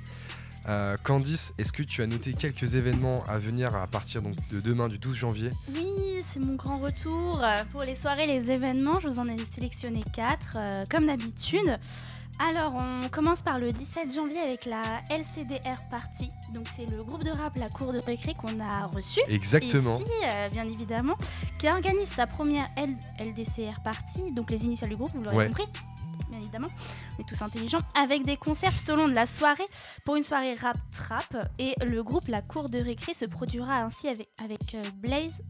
Euh, Candice, est-ce que tu as noté quelques événements à venir à partir donc, de demain du 12 janvier? Oui, c'est mon grand retour. Euh, Pour les soirées, les événements, je vous en ai sélectionné 4, comme d'habitude. Alors, on commence par le 17 janvier avec la LCDR Party. Donc, c'est le groupe de rap La Cour de Récré qu'on a reçu. Exactement. Ici, euh, bien évidemment, qui organise sa première L- LDCR Party, donc les initiales du groupe, vous l'aurez Ouais. compris, évidemment, on est tous intelligents, avec des concerts tout au long de la soirée pour une soirée rap trap. Et le groupe La Cour de Récré se produira ainsi avec, avec euh, Blaze,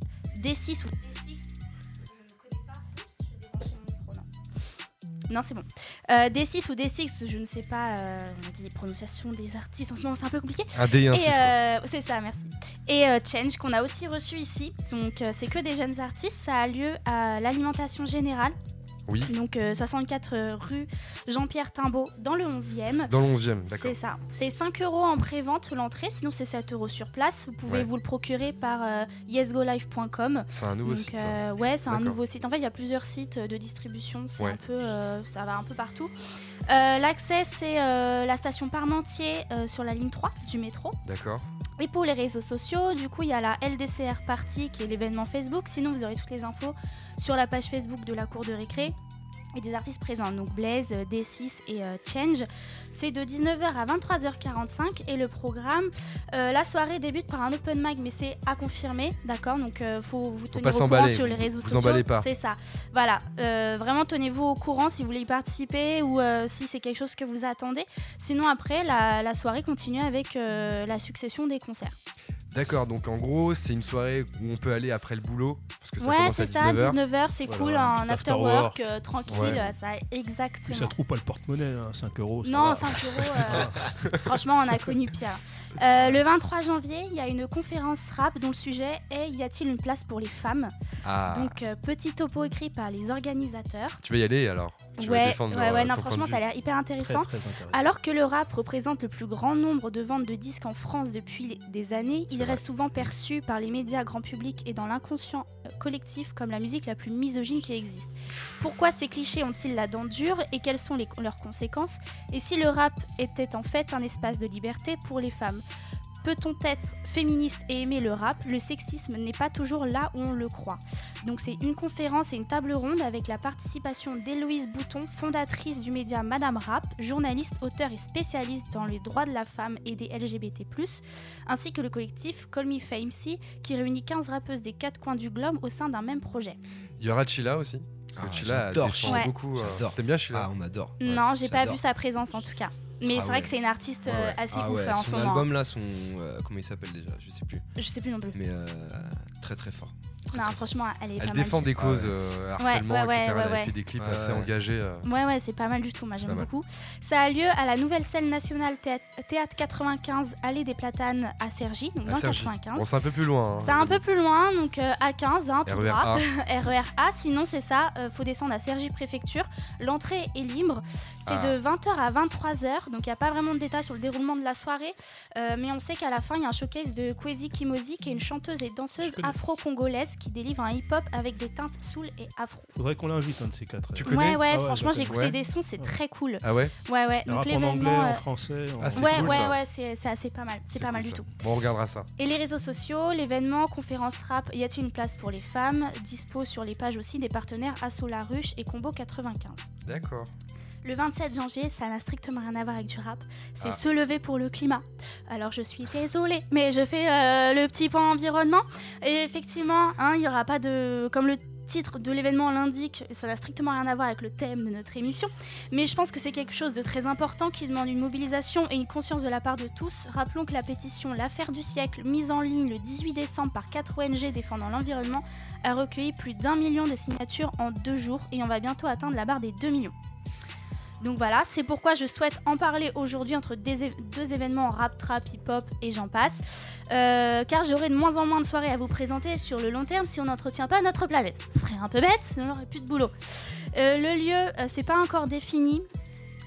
D6 ou D6. Je ne connais pas. Oups, je vais débrancher mon micro, non. Non, c'est bon. Euh, D6 ou D6, je ne sais pas, euh, on a dit les prononciations des artistes en ce moment, c'est un peu compliqué. Un D et un Et 6. quoi. euh, c'est ça, merci. Et euh, Change qu'on a aussi reçu ici. Donc euh, c'est que des jeunes artistes. Ça a lieu à l'alimentation générale. Oui. Donc euh, 64 euh, rue Jean-Pierre Timbaud dans le 11e. Dans le 11e, d'accord. C'est ça. C'est 5 euros en pré-vente l'entrée, sinon c'est 7 euros sur place. Vous pouvez Ouais. vous le procurer par euh, yesgolive.com. C'est un nouveau Donc, site. ça. euh, ouais, c'est un nouveau site. En fait, il y a plusieurs sites de distribution. C'est Ouais. un peu, euh, ça va un peu partout. Euh, L'accès, c'est euh, la station Parmentier euh, sur la ligne 3 du métro. D'accord. Et pour les réseaux sociaux, du coup, il y a la LDCR Party qui est l'événement Facebook. Sinon, vous aurez toutes les infos sur la page Facebook de la cour de récré. Et des artistes présents, donc Blaze, euh, D6 et euh, Change. C'est de 19h à 23h45 et le programme, euh, la soirée débute par un open mic, mais c'est à confirmer, d'accord? Donc euh, faut vous tenir au courant sur les réseaux vous sociaux. C'est ça. Voilà, vraiment tenez-vous au courant si vous voulez y participer ou si c'est quelque chose que vous attendez. Sinon après, la, la soirée continue avec la succession des concerts. D'accord, donc en gros, c'est une soirée où on peut aller après le boulot. Parce que ça ouais, commence c'est à ça, 19h. 19h, c'est Voilà, cool, un after after work, work. euh, tranquille, Ouais. ça Puis exactement. ça trouve pas le porte-monnaie, hein, 5 euros. ça Non, va. 5 (laughs) euros, euh, franchement, on a connu pire. Euh, le 23 janvier, il y a une conférence rap dont le sujet est Y a-t-il une place pour les femmes? Ah, Donc, euh, petit topo écrit par les organisateurs. tu vas y aller alors? Tu ouais, défendre ouais, ouais, non, ton point franchement, ça a l'air hyper intéressant. très intéressant. Alors que le rap représente le plus grand nombre de ventes de disques en France depuis des années, il reste souvent perçu par les médias grand public et dans l'inconscient euh, collectif comme la musique la plus misogyne qui existe. Pourquoi ces clichés ont-ils la dent dure et quelles sont les- leurs conséquences? Et si le rap était en fait un espace de liberté pour les femmes? Peut-on être féministe et aimer le rap? Le sexisme n'est pas toujours là où on le croit. Donc c'est une conférence et une table ronde avec la participation d'Héloïse Bouton, fondatrice du média Madame Rap, journaliste, auteur et spécialiste dans les droits de la femme et des LGBT+, ainsi que le collectif Call Me Famesy qui réunit 15 rappeuses des quatre coins du globe au sein d'un même projet. Il y aura Chila aussi Parce que Ah, Chila j'adore défend Chila. beaucoup. euh, J'adore. T'aimes bien Chila Ah, on adore. non, j'ai pas vu sa présence en tout cas. Mais Ah c'est vrai ouais. que c'est une artiste Ouais, euh, ouais. assez Ah ouf ouais, en ce son moment. album là, son euh, comment il s'appelle déjà, je sais plus, Je sais plus non plus. mais euh, très très fort. Non, franchement, elle est Elle pas défend mal. des causes, ouais. euh, Ouais, harcèlement, ouais, etc. ouais, Elle a fait des clips Ouais, assez ouais. engagés. euh. Ouais, ouais, c'est pas mal du tout. Moi, j'aime mal. beaucoup. Ça a lieu à la nouvelle scène nationale Théâtre, Théâtre 95, Allée des Platanes à Cergy, donc à dans le Cergy. 95. Bon, c'est un peu plus loin. hein. C'est un peu plus loin, donc euh, A15, hein, tout RER droit. A. (laughs) RER A, sinon c'est ça, euh, faut descendre à Cergy Préfecture. L'entrée est libre, c'est Ah. de 20h à 23h, donc il n'y a pas vraiment de détails sur le déroulement de la soirée, euh, mais on sait qu'à la fin il y a un showcase de Kwesi Kimozi, qui est une chanteuse et danseuse afro-congolaise qui délivre un hip-hop avec des teintes soul et afro. Faudrait qu'on l'invite, un de ces quatre. Tu connais Ouais, ouais, Ah ouais, franchement j'ai écouté Ouais. des sons, c'est Ouais. très cool. Ah ouais Ouais, ouais, donc rap en anglais, en euh, français. en- Ah, c'est Ouais, cool, ouais, ça. ouais, c'est c'est assez pas mal. C'est pas mal du ça. tout. Bon, on regardera ça. Et les réseaux sociaux, l'événement, conférence rap, y a-t-il une place pour les femmes? Dispo sur les pages aussi des partenaires Asso La Ruche et Combo 95. D'accord. Le 27 janvier, ça n'a strictement rien à voir avec du rap. C'est Ah. se lever pour le climat. Alors je suis désolée, mais je fais euh, le petit point environnement. Et effectivement, hein, il n'y aura pas de. Comme le titre de l'événement l'indique, ça n'a strictement rien à voir avec le thème de notre émission. Mais je pense que c'est quelque chose de très important qui demande une mobilisation et une conscience de la part de tous. Rappelons que la pétition L'affaire du siècle, mise en ligne le 18 décembre par 4 ONG défendant l'environnement, a recueilli plus d'un million de signatures en deux jours et on va bientôt atteindre la barre des 2 millions. Donc voilà, c'est pourquoi je souhaite en parler aujourd'hui entre deux événements rap, trap, hip-hop et j'en passe. Euh, car j'aurai de moins en moins de soirées à vous présenter sur le long terme si on n'entretient pas notre planète. Ce serait un peu bête, on n'aurait plus de boulot. Euh, le lieu, euh, c'est pas encore défini.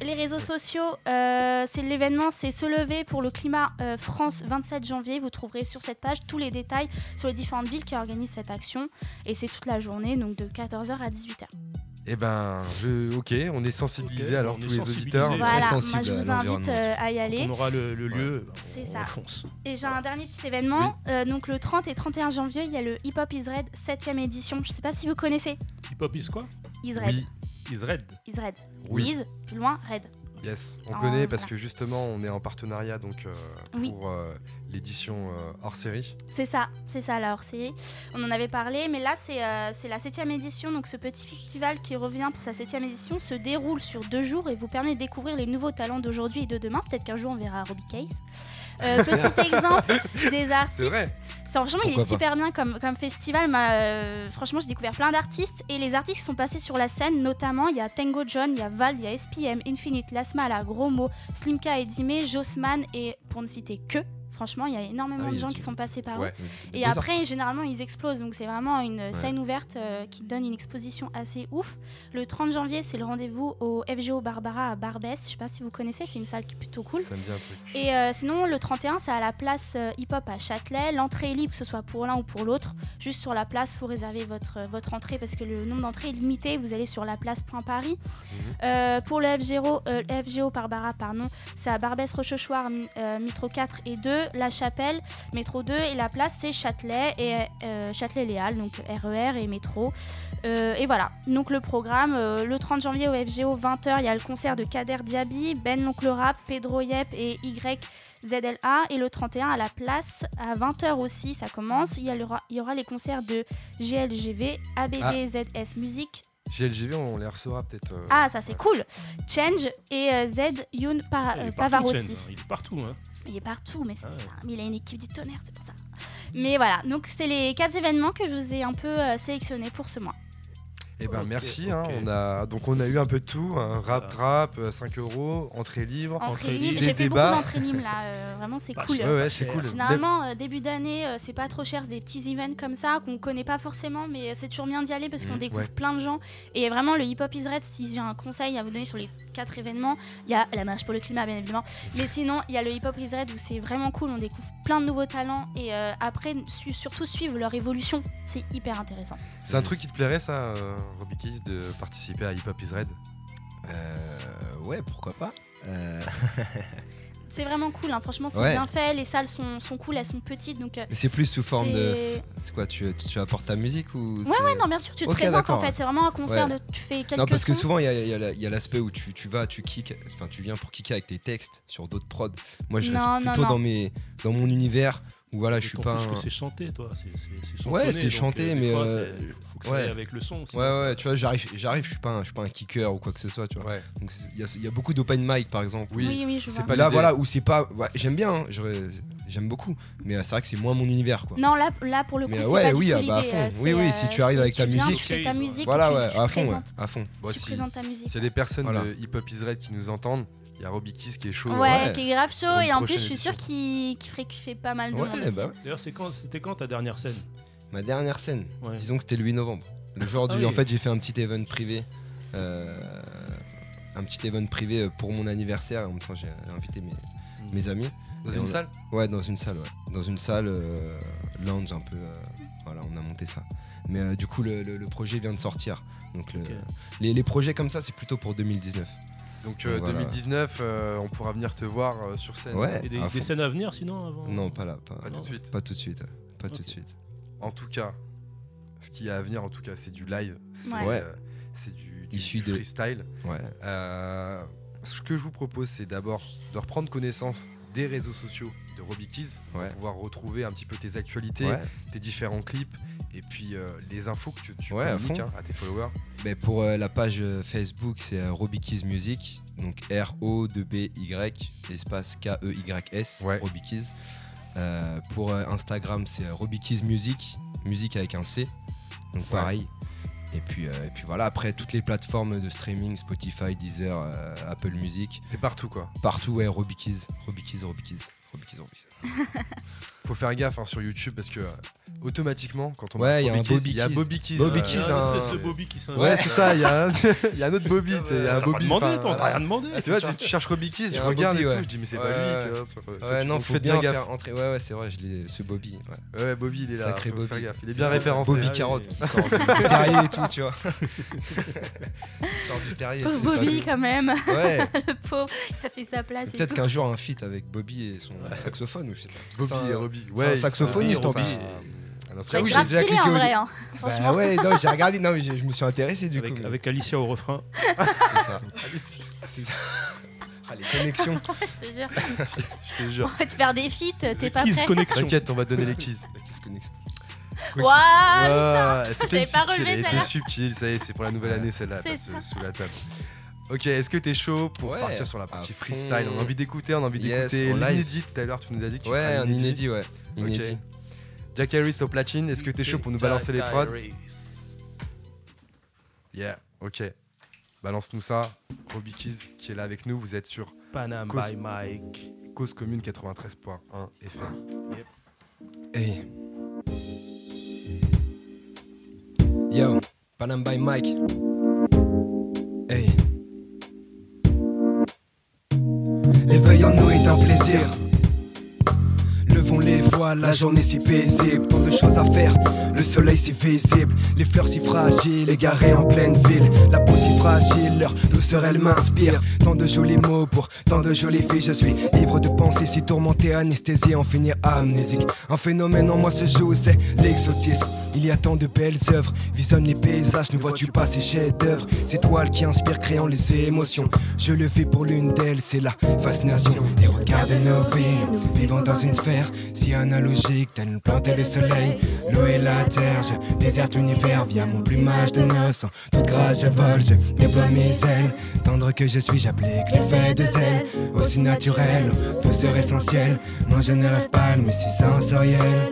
Les réseaux sociaux, euh, c'est l'événement, c'est se lever pour le climat France 27 janvier. Vous trouverez sur cette page tous les détails sur les différentes villes qui organisent cette action. Et c'est toute la journée, donc de 14h à 18h. Eh ben, je... ok, on est sensibilisés Ok, alors on tous est les auditeurs. Très Voilà, moi je à vous invite euh, à y aller. On aura le, le lieu, C'est on, ça. on fonce. Et j'ai un dernier petit événement. Euh, donc le 30 et 31 janvier, il y a le Hip Hop Is Red 7ème édition. Je sais pas si vous connaissez. Hip hop is quoi Is Red. Oui, Is red. Is Red. Oui. Is, plus loin, Red. Yes, on Ah, connaît parce voilà. que justement on est en partenariat donc euh, Oui. pour euh, l'édition euh, hors série. C'est ça, c'est ça la hors-série. On en avait parlé, mais là c'est euh, c'est la 7ème édition. Donc ce petit festival qui revient pour sa 7ème édition se déroule sur deux jours et vous permet de découvrir les nouveaux talents d'aujourd'hui et de demain. Peut-être qu'un jour on verra Robbie Case. Euh, petit exemple (laughs) des C'est artistes. Enfin, franchement, il est super bien comme, comme festival. Ma- euh, franchement, j'ai découvert plein d'artistes et les artistes qui sont passés sur la scène, notamment, il y a Tango John, il y a Val, il y a SPM, Infinite, Lasmala, Gros Mo, Slimka et Dime, Jossman et pour ne citer que. Franchement, il y a énormément Ah oui, de gens qui sont passés par Ouais. eux. Et après, artistes. généralement, ils explosent. Donc, c'est vraiment une scène ouverte euh, qui donne une exposition assez ouf. Le 30 janvier, c'est le rendez-vous au FGO Barbara à Barbès. Je sais pas si vous connaissez, c'est une salle qui est plutôt cool. Ça me dit un truc. Et euh, sinon, le 31, c'est à la place euh, hip-hop à Châtelet. L'entrée est libre, que ce soit pour l'un ou pour l'autre. Juste sur la place, il faut réserver votre, votre entrée parce que le nombre d'entrées est limité. Vous allez sur la place Point Paris. Euh, pour le FGO, euh, Barbara, pardon, c'est à Barbès, Rochechouart, mi- euh, métro 4 et 2, La Chapelle, métro 2. Et la place, c'est Châtelet et euh, Châtelet-Léal, donc RER et métro. Euh, et voilà, donc le programme, euh, le 30 janvier au FGO, 20h, il y a le concert de Kader Diaby, Ben l'Oncle Rap, Pedro Yep et YZLA. Et le 31 à la place, à 20h aussi, ça commence. Il y, il aura les concerts de GLGV, ABDZS Music. GLGV, on les recevra peut-être. euh, Ah, ça c'est cool. Change et euh, Z Youn Pa- Il euh, Pavarotti. Chen, hein. Il est partout. Hein. Il est partout, mais c'est Ah ça. Mais il a une équipe du tonnerre, c'est pour ça. Mais voilà, donc c'est les quatre événements que je vous ai un peu euh, sélectionnés pour ce mois. Eh ben merci. hein, on a donc on a eu un peu de tout. un rap Voilà. trap, euh, 5 euros, entrée libre. Entrée libre, libre. j'ai fait beaucoup d'entrées libres là, euh, vraiment c'est Pas cool. cher. Ouais c'est cool. Généralement, euh, début d'année, euh, c'est pas trop cher, c'est des petits events comme ça qu'on connaît pas forcément, mais euh, c'est toujours bien d'y aller parce qu'on Mhm, découvre ouais. plein de gens. Et vraiment, le Hip Hop is Red, si j'ai un conseil à vous donner sur les quatre événements, il y a la marche pour le climat, bien évidemment, mais sinon, il y a le Hip Hop is Red où c'est vraiment cool, on découvre plein de nouveaux talents et euh, après, su- surtout suivre leur évolution, c'est hyper intéressant. C'est un truc qui te plairait ça, Robbie Keys, de participer à Hip Hop Is Red Euh, ouais, pourquoi pas. Euh, (laughs) C'est vraiment cool, hein, franchement, c'est Ouais. bien fait, les salles sont, sont cool, elles sont petites, donc. euh, mais c'est plus sous forme de. c'est- quoi tu, tu apportes ta musique ou Ouais, ouais, non, bien sûr, tu te présentes en fait. ouais. C'est vraiment un concert Ouais. de. Tu fais quelques Non, parce que souvent, il y a, y a l'aspect où tu, tu vas, tu kicks, enfin, tu viens pour kicker avec tes textes sur d'autres prods. Moi, je Non, reste plutôt non. dans, mes, dans mon univers voilà, je suis pas. un- c'est chanté, toi. C'est- c'est- c'est Ouais, chantonné, c'est chanté, euh, mais, fois, euh, c'est- faut que ça ouais. aille avec le son. Ouais, ça- ouais, tu vois, j'arrive, j'arrive, je suis pas, un, je suis pas un kicker ou quoi que ce soit, tu vois. Ouais. Donc c'est- il y a, il y a beaucoup d'open mic par exemple. Oui. Oui, oui, je c'est vois. pas Là, voilà, où c'est pas, ouais, j'aime bien, hein, j'aime beaucoup, mais euh, c'est vrai que c'est moins mon univers, quoi. Non, là, là pour le coup, Mais, c'est ouais, oui, ah, bah, à fond. euh, Oui, c'est, oui, euh, si tu arrives c'est- avec ta musique. Tu fais ta musique. Voilà, ouais, à fond, ouais, présentes, à fond. Tu présentes ta musique. S'il y a des personnes de Hip Hop Is Red qui nous entendent, il y a Robbie Keys qui est chaud. Ouais, ouais. qui est grave chaud et en plus, je suis sûre édition. qu'il ferait kiffer pas mal de Ouais, monde. bah ouais. D'ailleurs, quand- c'était quand ta dernière scène? Ma dernière scène, Ouais. disons que c'était le 8 novembre. Le jour Ah du, oui. en fait, j'ai fait un petit event privé. euh, un petit event privé pour mon anniversaire. En même temps, j'ai invité mes, mes amis. Dans Et une on salle? Ouais, dans une salle, ouais. Dans une salle euh, lounge un peu. euh, voilà, on a monté ça. Mais euh, du coup, le, le- le projet vient de sortir. Donc, le- Ok. les, les projets comme ça, c'est plutôt pour 2019. Donc euh, Voilà. 2019, euh, on pourra venir te voir euh, sur scène. Ouais. Et des, scènes à venir sinon avant Non, pas là. Pas, Pas tout de suite. pas tout de suite. ouais. Pas tout Ok. de suite. En tout cas, ce qui est à venir, en tout cas, c'est du live. C'est Ouais. Euh, du, du- Issu du de- freestyle. Ouais. Euh, ce que je vous propose, c'est d'abord de reprendre connaissance des réseaux sociaux de Robbie Keys Ouais. pour pouvoir retrouver un petit peu tes actualités, Ouais. tes différents clips et puis euh, les infos que tu, tu Ouais, à fond. hein, à tes followers. Ben, pour euh, la page euh, Facebook, c'est Robbie Keys Music. Donc R-O-B-Y, espace K-E-Y-S. Robbie Keys. Euh, pour Instagram, c'est Robbie Keys Music. Musique avec un C. Donc pareil. Et puis, euh, et puis voilà, après toutes les plateformes de streaming, Spotify, Deezer, euh, Apple Music, C'est partout quoi. partout, ouais, Robikiz, Robikiz, Robikiz, Robikiz, Robikiz. (laughs) Faut faire gaffe hein, sur YouTube parce que euh, automatiquement, quand on Ouais, marque il y a un Bobby il y a Keys. Bobby Keys. Bobby euh, Keys, Il y a un- un espèce de Bobby qui s'invente. Ouais, c'est ça, il y, a un- (laughs) il y a un autre Bobby, tu sais, il y a un T'as pas Bobby. demandé, enfin, toi, t'as rien demandé. Ah, tu vois, tu, tu cherches Robbie Keys, Il y je un regarde Bobby, et tout, ouais. je dis mais c'est Ouais, pas lui. ouais. tu vois, Ouais, non, faut faites bien gaffe. faire entrer. Ouais, ouais, c'est vrai, je l'ai- ce Bobby. Ouais. Ouais, Bobby il est là, Sacré faut Bobby. faire gaffe, il est bien référencé. Bobby Ah oui. Carotte, (laughs) il sort du terrier et tout, tu vois. il sort du terrier. Pauvre ça- Bobby, quand même. Ouais, Le pauvre, il a fait sa place et peut-être tout. qu'un jour un feat avec Bobby et son saxophone, ou je sais pas. Bobby un- Robbie. c'est un saxophoniste, en en plus. Ouais, instrument. oui, j'ai déjà en cliqué au vrai, hein. Bah ouais, non, j'ai regardé, non, mais je me suis intéressé du coup. Avec, mais avec Alicia au refrain. C'est (laughs) ça. C'est ça. Ah, les connexions. (laughs) je te jure. (laughs) Je te jure. On va te faire des feats, t'es pas Kiss prêt Connexion. T'inquiète, on va te donner les keys. La Kiss Connexion. Waouh Ouais, C'était relevé elle était subtile, ça y est, c'est pour la nouvelle année celle-là, sous la table. Ok, est-ce que t'es chaud pour Ouais, partir sur la partie fond. freestyle On a envie d'écouter, on a envie Yes, d'écouter live. l'inédit tout à l'heure, tu nous as dit que tu Ouais, un inédit, ouais. Inédit. Ok. Jack Harris au platine, est-ce que t'es chaud pour nous balancer les prods Yeah, ok. Balance-nous ça. Robbie Keys qui est là avec nous, vous êtes sur Panam Cause- by Mike. Cause Commune 93.1 FM. Hey. Yo, Panam by Mike. Hey. L'éveil en nous est un plaisir. Voiles, la journée si paisible. Tant de choses à faire, le soleil si visible. Les fleurs si fragiles, égarées en pleine ville. La peau si fragile, leur douceur elle m'inspire. Tant de jolis mots pour tant de jolies filles. Je suis ivre de pensées si tourmenté, anesthésié, en finir amnésique. Un phénomène en moi se joue, c'est l'exotisme. Il y a tant de belles œuvres, visionne les paysages, ne vois-tu pas ces chefs-d'œuvre? Ces toiles qui inspirent, créant les émotions. Je le vis pour l'une d'elles, c'est la fascination. Et regarde nos vies, nous vivons dans une sphère si analogique, telle une plante et le soleil. L'eau et la terre, je déserte l'univers via mon plumage de noces. Toute grâce, je vole, je déploie mes ailes. Tendre que je suis, j'applique l'effet de zèle. Aussi naturel, douceur essentielle. Non, je ne rêve pas, mais si sensoriel.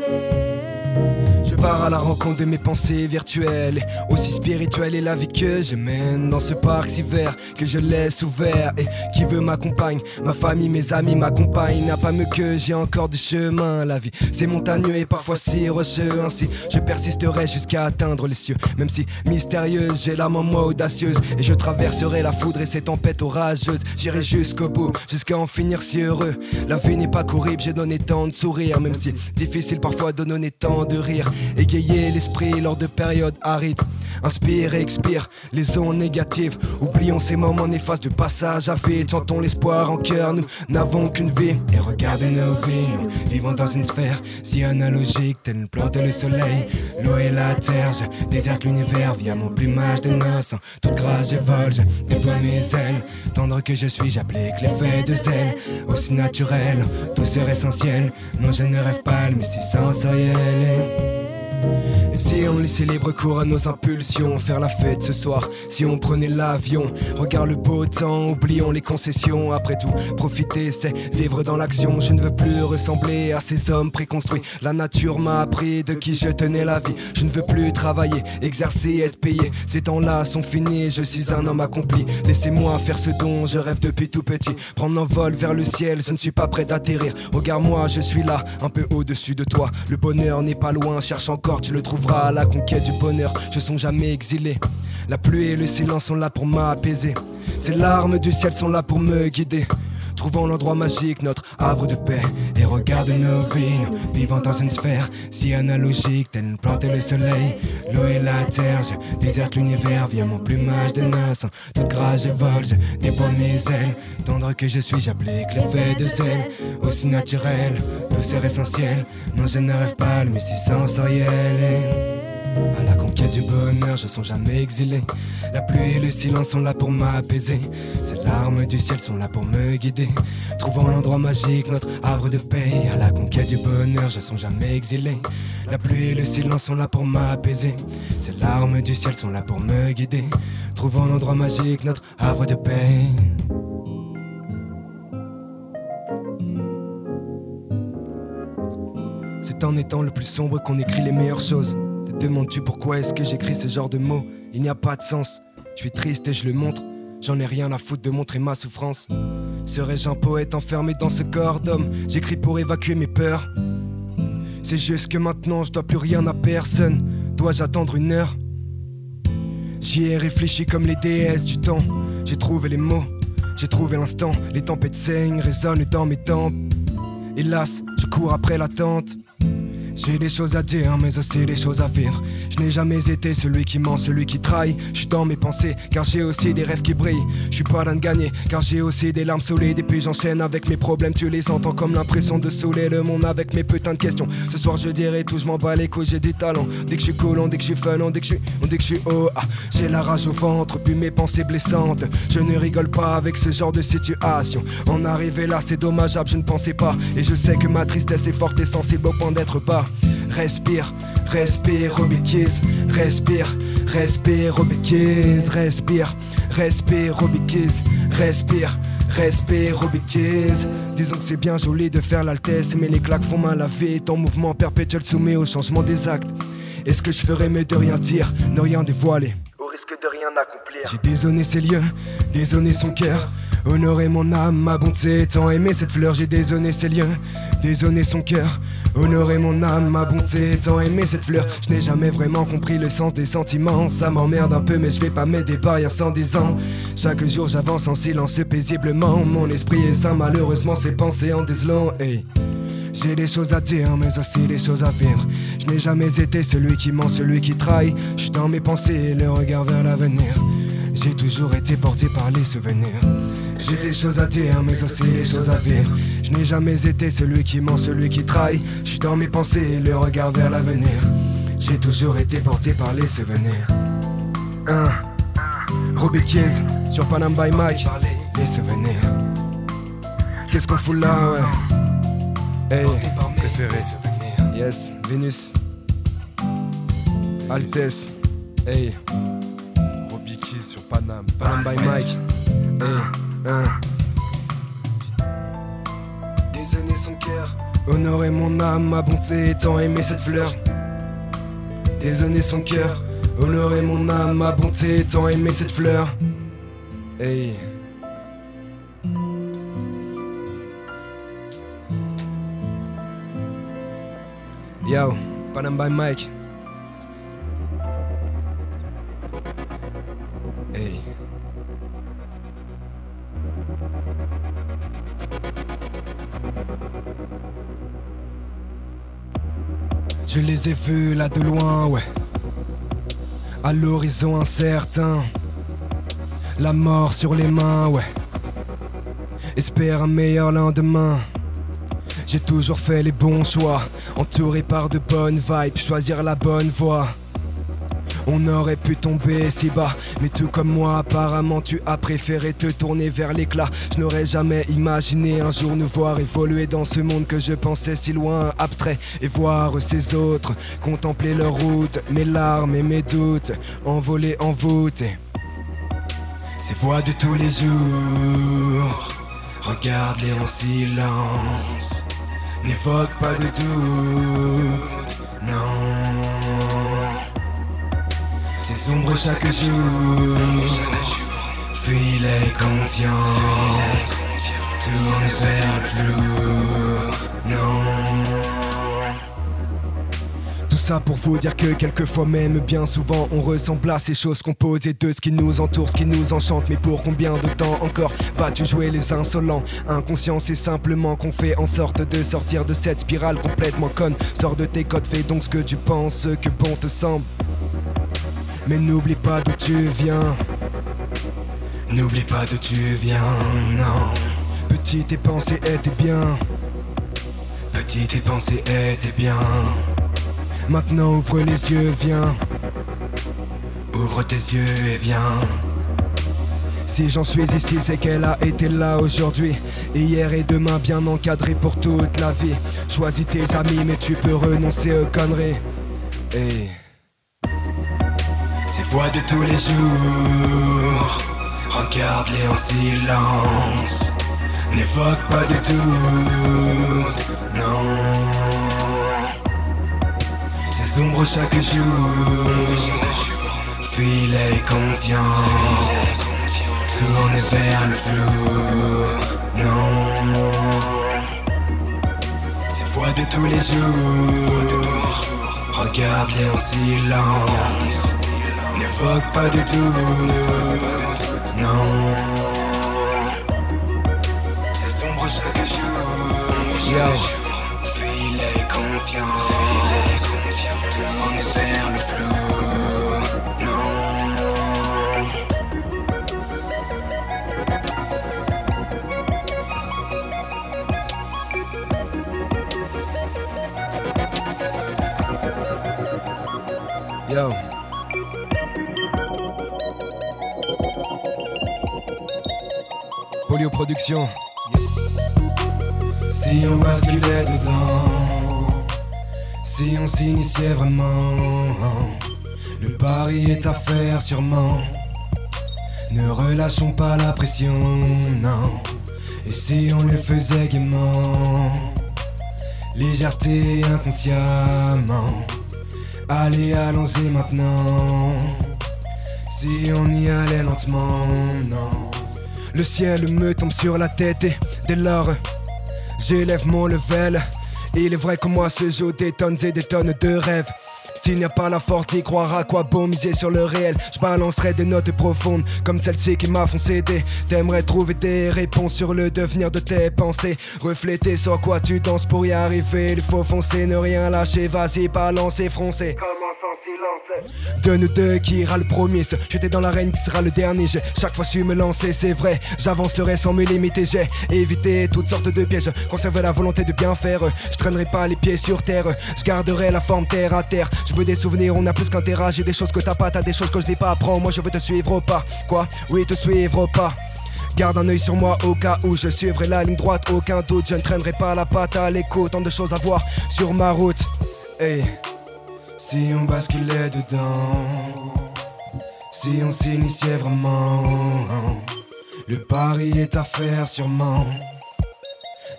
Pars à la rencontre de mes pensées virtuelles. Et Aussi spirituelle est la vie que je mène Dans ce parc si vert que je laisse ouvert. Et qui veut m'accompagne Ma famille, mes amis m'accompagnent. N'a pas mieux que j'ai encore du chemin. La vie c'est montagneux et parfois si rocheux. Ainsi je persisterai jusqu'à atteindre les cieux. Même si mystérieuse j'ai l'âme en moi audacieuse. Et je traverserai la foudre et ces tempêtes orageuses. J'irai jusqu'au bout, jusqu'à en finir si heureux. La vie n'est pas horrible, j'ai donné tant de sourires. Même si difficile parfois de donner tant de rire Égayer l'esprit lors de périodes arides. Inspire et expire les ondes négatives. Oublions ces moments néfastes de passage à vide. Chantons l'espoir en cœur, nous n'avons qu'une vie. Et regardez nos vies, nous vivons dans une sphère Si analogique, telle une plante et le soleil. L'eau et la terre, je déserte l'univers Via mon plumage de noces. Toute grâce je vole, je déploie mes ailes. Tendre que je suis, j'applique l'effet de zèle Aussi naturel, douceur essentielle Non je ne rêve pas, mais si sensoriel si on laissait libre cours à nos impulsions, faire la fête ce soir, si on prenait l'avion, regarde le beau temps, oublions les concessions, après tout, profiter c'est vivre dans l'action, je ne veux plus ressembler à ces hommes préconstruits, la nature m'a appris de qui je tenais la vie, je ne veux plus travailler, exercer, être payé, ces temps-là sont finis, je suis un homme accompli, laissez-moi faire ce dont je rêve depuis tout petit, prendre un vol vers le ciel, je ne suis pas prêt d'atterrir, regarde-moi, je suis là, un peu au-dessus de toi, le bonheur n'est pas loin, cherche encore, tu le trouveras à la conquête du bonheur. Je sont jamais exilé. La pluie et le silence sont là pour m'apaiser. Ces larmes du ciel sont là pour me guider. Trouvons l'endroit magique, notre havre de paix. Et regarde nos vies, vivons dans une sphère si analogique, telle une plante et le soleil. L'eau et la terre, je déserte l'univers via mon plumage de. En toute grâce, je vole, je déploie mes ailes. Tendre que je suis, j'applique l'effet de zèle. Aussi naturel, douceur essentielle. Non, je ne rêve pas, mais si sensoriel. À la conquête du bonheur, je sens jamais exilé. La pluie et le silence sont là pour m'apaiser. Ces larmes du ciel sont là pour me guider. Trouvons l'endroit magique, notre havre de paix. À la conquête du bonheur, je sens jamais exilé. La pluie et le silence sont là pour m'apaiser. Ces larmes du ciel sont là pour me guider. Trouvons l'endroit magique, notre havre de paix. C'est en étant le plus sombre qu'on écrit les meilleures choses. Demandes-tu pourquoi est-ce que j'écris ce genre de mots? Il n'y a pas de sens. Je suis triste et je le montre, j'en ai rien à foutre de montrer ma souffrance. Serais-je un poète enfermé dans ce corps d'homme? J'écris pour évacuer mes peurs. C'est juste que maintenant je dois plus rien à personne. Dois-je attendre une heure? J'y ai réfléchi comme les déesses du temps. J'ai trouvé les mots, j'ai trouvé l'instant. Les tempêtes saignent, résonnent dans mes tempes. Hélas, je cours après l'attente. J'ai des choses à dire, mais aussi des choses à vivre. Je n'ai jamais été celui qui ment, celui qui trahit. Je suis dans mes pensées, car j'ai aussi des rêves qui brillent. Je suis pas de gagner, car j'ai aussi des larmes solides. Et puis j'enchaîne avec mes problèmes, tu les entends comme l'impression de saouler le monde avec mes putains de questions. Ce soir je dirai tout, je m'en bats les couilles, j'ai du talent. Dès que je suis collant, dès que je suis fun, dès que je suis, dès que je suis oh, j'ai la rage au ventre, puis mes pensées blessantes. Je ne rigole pas avec ce genre de situation. En arriver là, c'est dommageable, je ne pensais pas. Et je sais que ma tristesse est forte et sensible au point d'être bas. Respire, respire, Robikis, respire, respire, Robikis, respire, respire, Robikis, respire. Respire, Robikis Disons que c'est bien joli de faire l'altesse Mais les claques font mal à vie. Ton mouvement perpétuel soumet au changement des actes. Est-ce que je ferais mieux de rien dire, ne rien dévoiler? Au risque de rien accomplir. J'ai désonné ses lieux, désonné son cœur Honorer mon âme, ma bonté, tant aimé cette fleur, j'ai désonné ses lieux, désonné son cœur. Honorer mon âme, ma bonté, tant aimé cette fleur. Je n'ai jamais vraiment compris le sens des sentiments. Ça m'emmerde un peu, mais je vais pas mettre des barrières sans dix ans. Chaque jour j'avance en silence paisiblement. Mon esprit est sain, malheureusement ses pensées en désolant. Hey. J'ai des choses à dire, mais aussi des choses à vivre. Je n'ai jamais été celui qui ment, celui qui trahit. Je dans mes pensées, le regard vers l'avenir. J'ai toujours été porté par les souvenirs. J'ai des choses à dire, mais aussi des choses à vivre. Je n'ai jamais été celui qui ment, celui qui trahit. Je suis dans mes pensées, le regard vers l'avenir. J'ai toujours été porté par les souvenirs. 1. Robbie sur Panam by Mike. Les souvenirs. Qu'est-ce qu'on fout là, ouais? Hey, Préféré. yes, Vénus. Altesse. Hey, Robbie sur Panam. Panam by Mike. Hey, 1. Désonner son cœur. Honorer mon âme, ma bonté, tant aimé cette fleur. Désonner son cœur. Honorer mon âme, ma bonté, tant aimé cette fleur. Hey. Yo, Panam by Mike. Hey. Je les ai vus là de loin, ouais. À l'horizon incertain. La mort sur les mains, ouais. Espère un meilleur lendemain. J'ai toujours fait les bons choix. Entouré par de bonnes vibes, choisir la bonne voie. On aurait pu tomber si bas, mais tout comme moi, apparemment tu as préféré te tourner vers l'éclat. Je n'aurais jamais imaginé un jour nous voir évoluer dans ce monde que je pensais si loin, abstrait, et voir ces autres, contempler leur route, mes larmes et mes doutes, envolés en voûte. Ces voix de tous les jours, regarde-les en silence, n'évoque pas de doute, non. Ces ombres chaque jour. Fuis les confiances Tourne vers le flou. Non. Tout ça pour vous dire que quelquefois même bien souvent on ressemble à ces choses composées de ce qui nous entoure, ce qui nous enchante. Mais pour combien de temps encore vas-tu jouer les insolents? Inconscient c'est simplement qu'on fait en sorte de sortir de cette spirale complètement conne. Sors de tes codes, fais donc ce que tu penses, ce que bon te semble mais n'oublie pas d'où tu viens. N'oublie pas d'où tu viens, non. Petit, tes pensées étaient bien. Petit, tes pensées étaient bien. Maintenant, ouvre les yeux, viens. Ouvre tes yeux et viens. Si j'en suis ici, c'est qu'elle a été là aujourd'hui. Hier et demain, bien encadré pour toute la vie. Choisis tes amis, mais tu peux renoncer aux conneries. Voix de tous les jours, regarde-les en silence. N'évoque pas de doute, non. Ces ombres chaque jour, filet confiance. Tourner vers le flou, non. Ces voix de tous les jours, regarde-les en silence. N'évoque pas du tout, non. C'est sombre chaque jour. Yo. Vers le flou, non. Yo. Si on basculait dedans, si on s'initiait vraiment, le pari est à faire sûrement. Ne relâchons pas la pression, non. Et si on le faisait gaiement, légèreté inconsciemment. Allez, allons-y maintenant. Si on y allait lentement, non. Le ciel me tombe sur la tête et dès lors, j'élève mon level. Il est vrai que moi se joue des tonnes et des tonnes de rêves. S'il n'y a pas la force d'y croire, à quoi bon miser sur le réel? Je balancerai des notes profondes comme celle-ci qui m'a font céder. T'aimerais trouver des réponses sur le devenir de tes pensées. Refléter sur quoi tu danses pour y arriver. Il faut foncer, ne rien lâcher, vas-y, balance et froncer. De nous deux qui ira le premier. J'étais dans l'arène qui sera le dernier. J'ai chaque fois su me lancer c'est vrai. J'avancerai sans me limiter. J'ai évité toutes sortes de pièges. Conserver la volonté de bien faire. Je traînerai pas les pieds sur terre. Je garderai la forme terre à terre. Je veux des souvenirs on a plus qu'un terrain. J'ai des choses que t'as pas T'as des choses que je n'ai pas. Prends moi je veux te suivre au pas. Quoi? Oui te suivre au pas. Garde un œil sur moi au cas où je suivrai la ligne droite, aucun doute, je ne traînerai pas la patte à l'écho, tant de choses à voir sur ma route. Hey. Si on basculait dedans, si on s'initiait vraiment, le pari est à faire sûrement.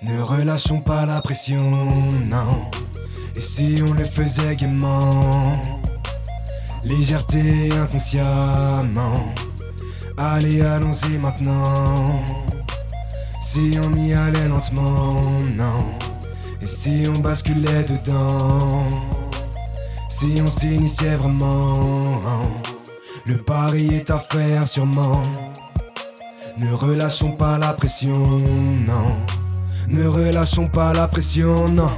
Ne relâchons pas la pression, non. Et si on le faisait gaiement, légèreté inconsciemment. Allez, allons-y maintenant. Si on y allait lentement, non. Et si on basculait dedans. Si on s'initiait vraiment, le pari est à faire sûrement. Ne relâchons pas la pression, non. Ne relâchons pas la pression, non.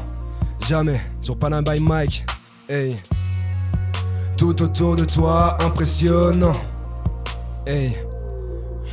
Jamais sur Panam by Mike, hey. Tout autour de toi impressionnant, hey.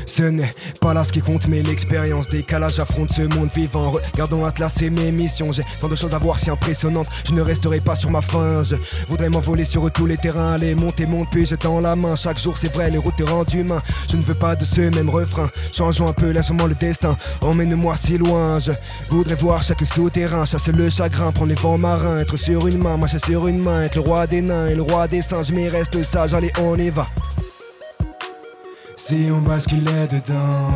Ce n'est pas là ce qui compte, mais l'expérience. Décalage affronte ce monde vivant. Regardons Atlas et mes missions. J'ai tant de choses à voir si impressionnantes. Je ne resterai pas sur ma faim. Je voudrais m'envoler sur tous les terrains. Aller monter, monte, puis je tends la main. Chaque jour, c'est vrai, les routes te rendent humain. Je ne veux pas de ce même refrain. Changeons un peu légèrement le destin. Emmène-moi si loin. Je voudrais voir chaque souterrain. Chasser le chagrin, prendre les vents marins. Être sur une main, marcher sur une main. Être le roi des nains et le roi des singes. Mais reste sage, allez, on y va. Si on basculait dedans,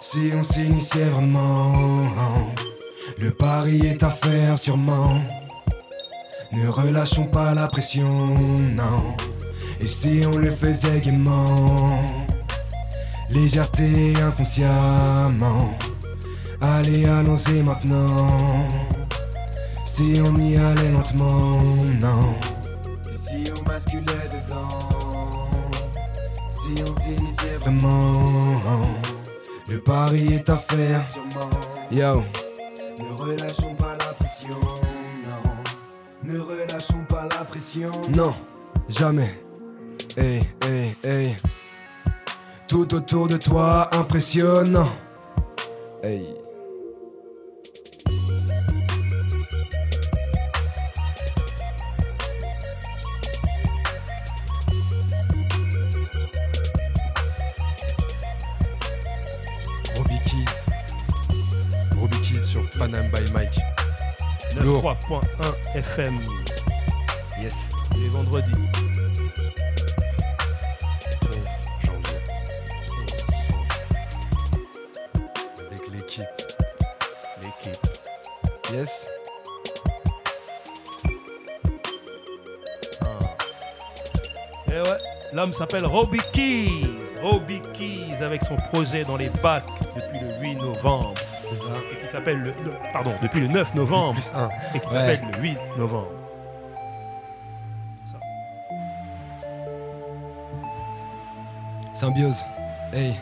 si on s'initiait vraiment, le pari est à faire sûrement. Ne relâchons pas la pression, non. Et si on le faisait gaiement, légèreté inconsciemment. Allez, allons-y maintenant. Si on y allait lentement, non. Si on basculait dedans. Si on s'initiait vraiment, le pari est à faire. Yo, ne relâchons pas la pression, non. Ne relâchons pas la pression, non, jamais. Hey, hey, hey. Tout autour de toi impressionnant. Hey. Panam by Mike. Lourd. 93.1 FM Yes. les vendredis. 11 janvier. Avec l'équipe. L'équipe. Yes. Et Eh ouais, l'homme s'appelle Robbie Keys. Robbie Keys avec son projet dans les bacs depuis le 8 novembre. Ça. Qui s'appelle le, Pardon, depuis le 9 novembre. Plus 1. Et qui Ouais. s'appelle le 8 novembre. Symbiose. Hey.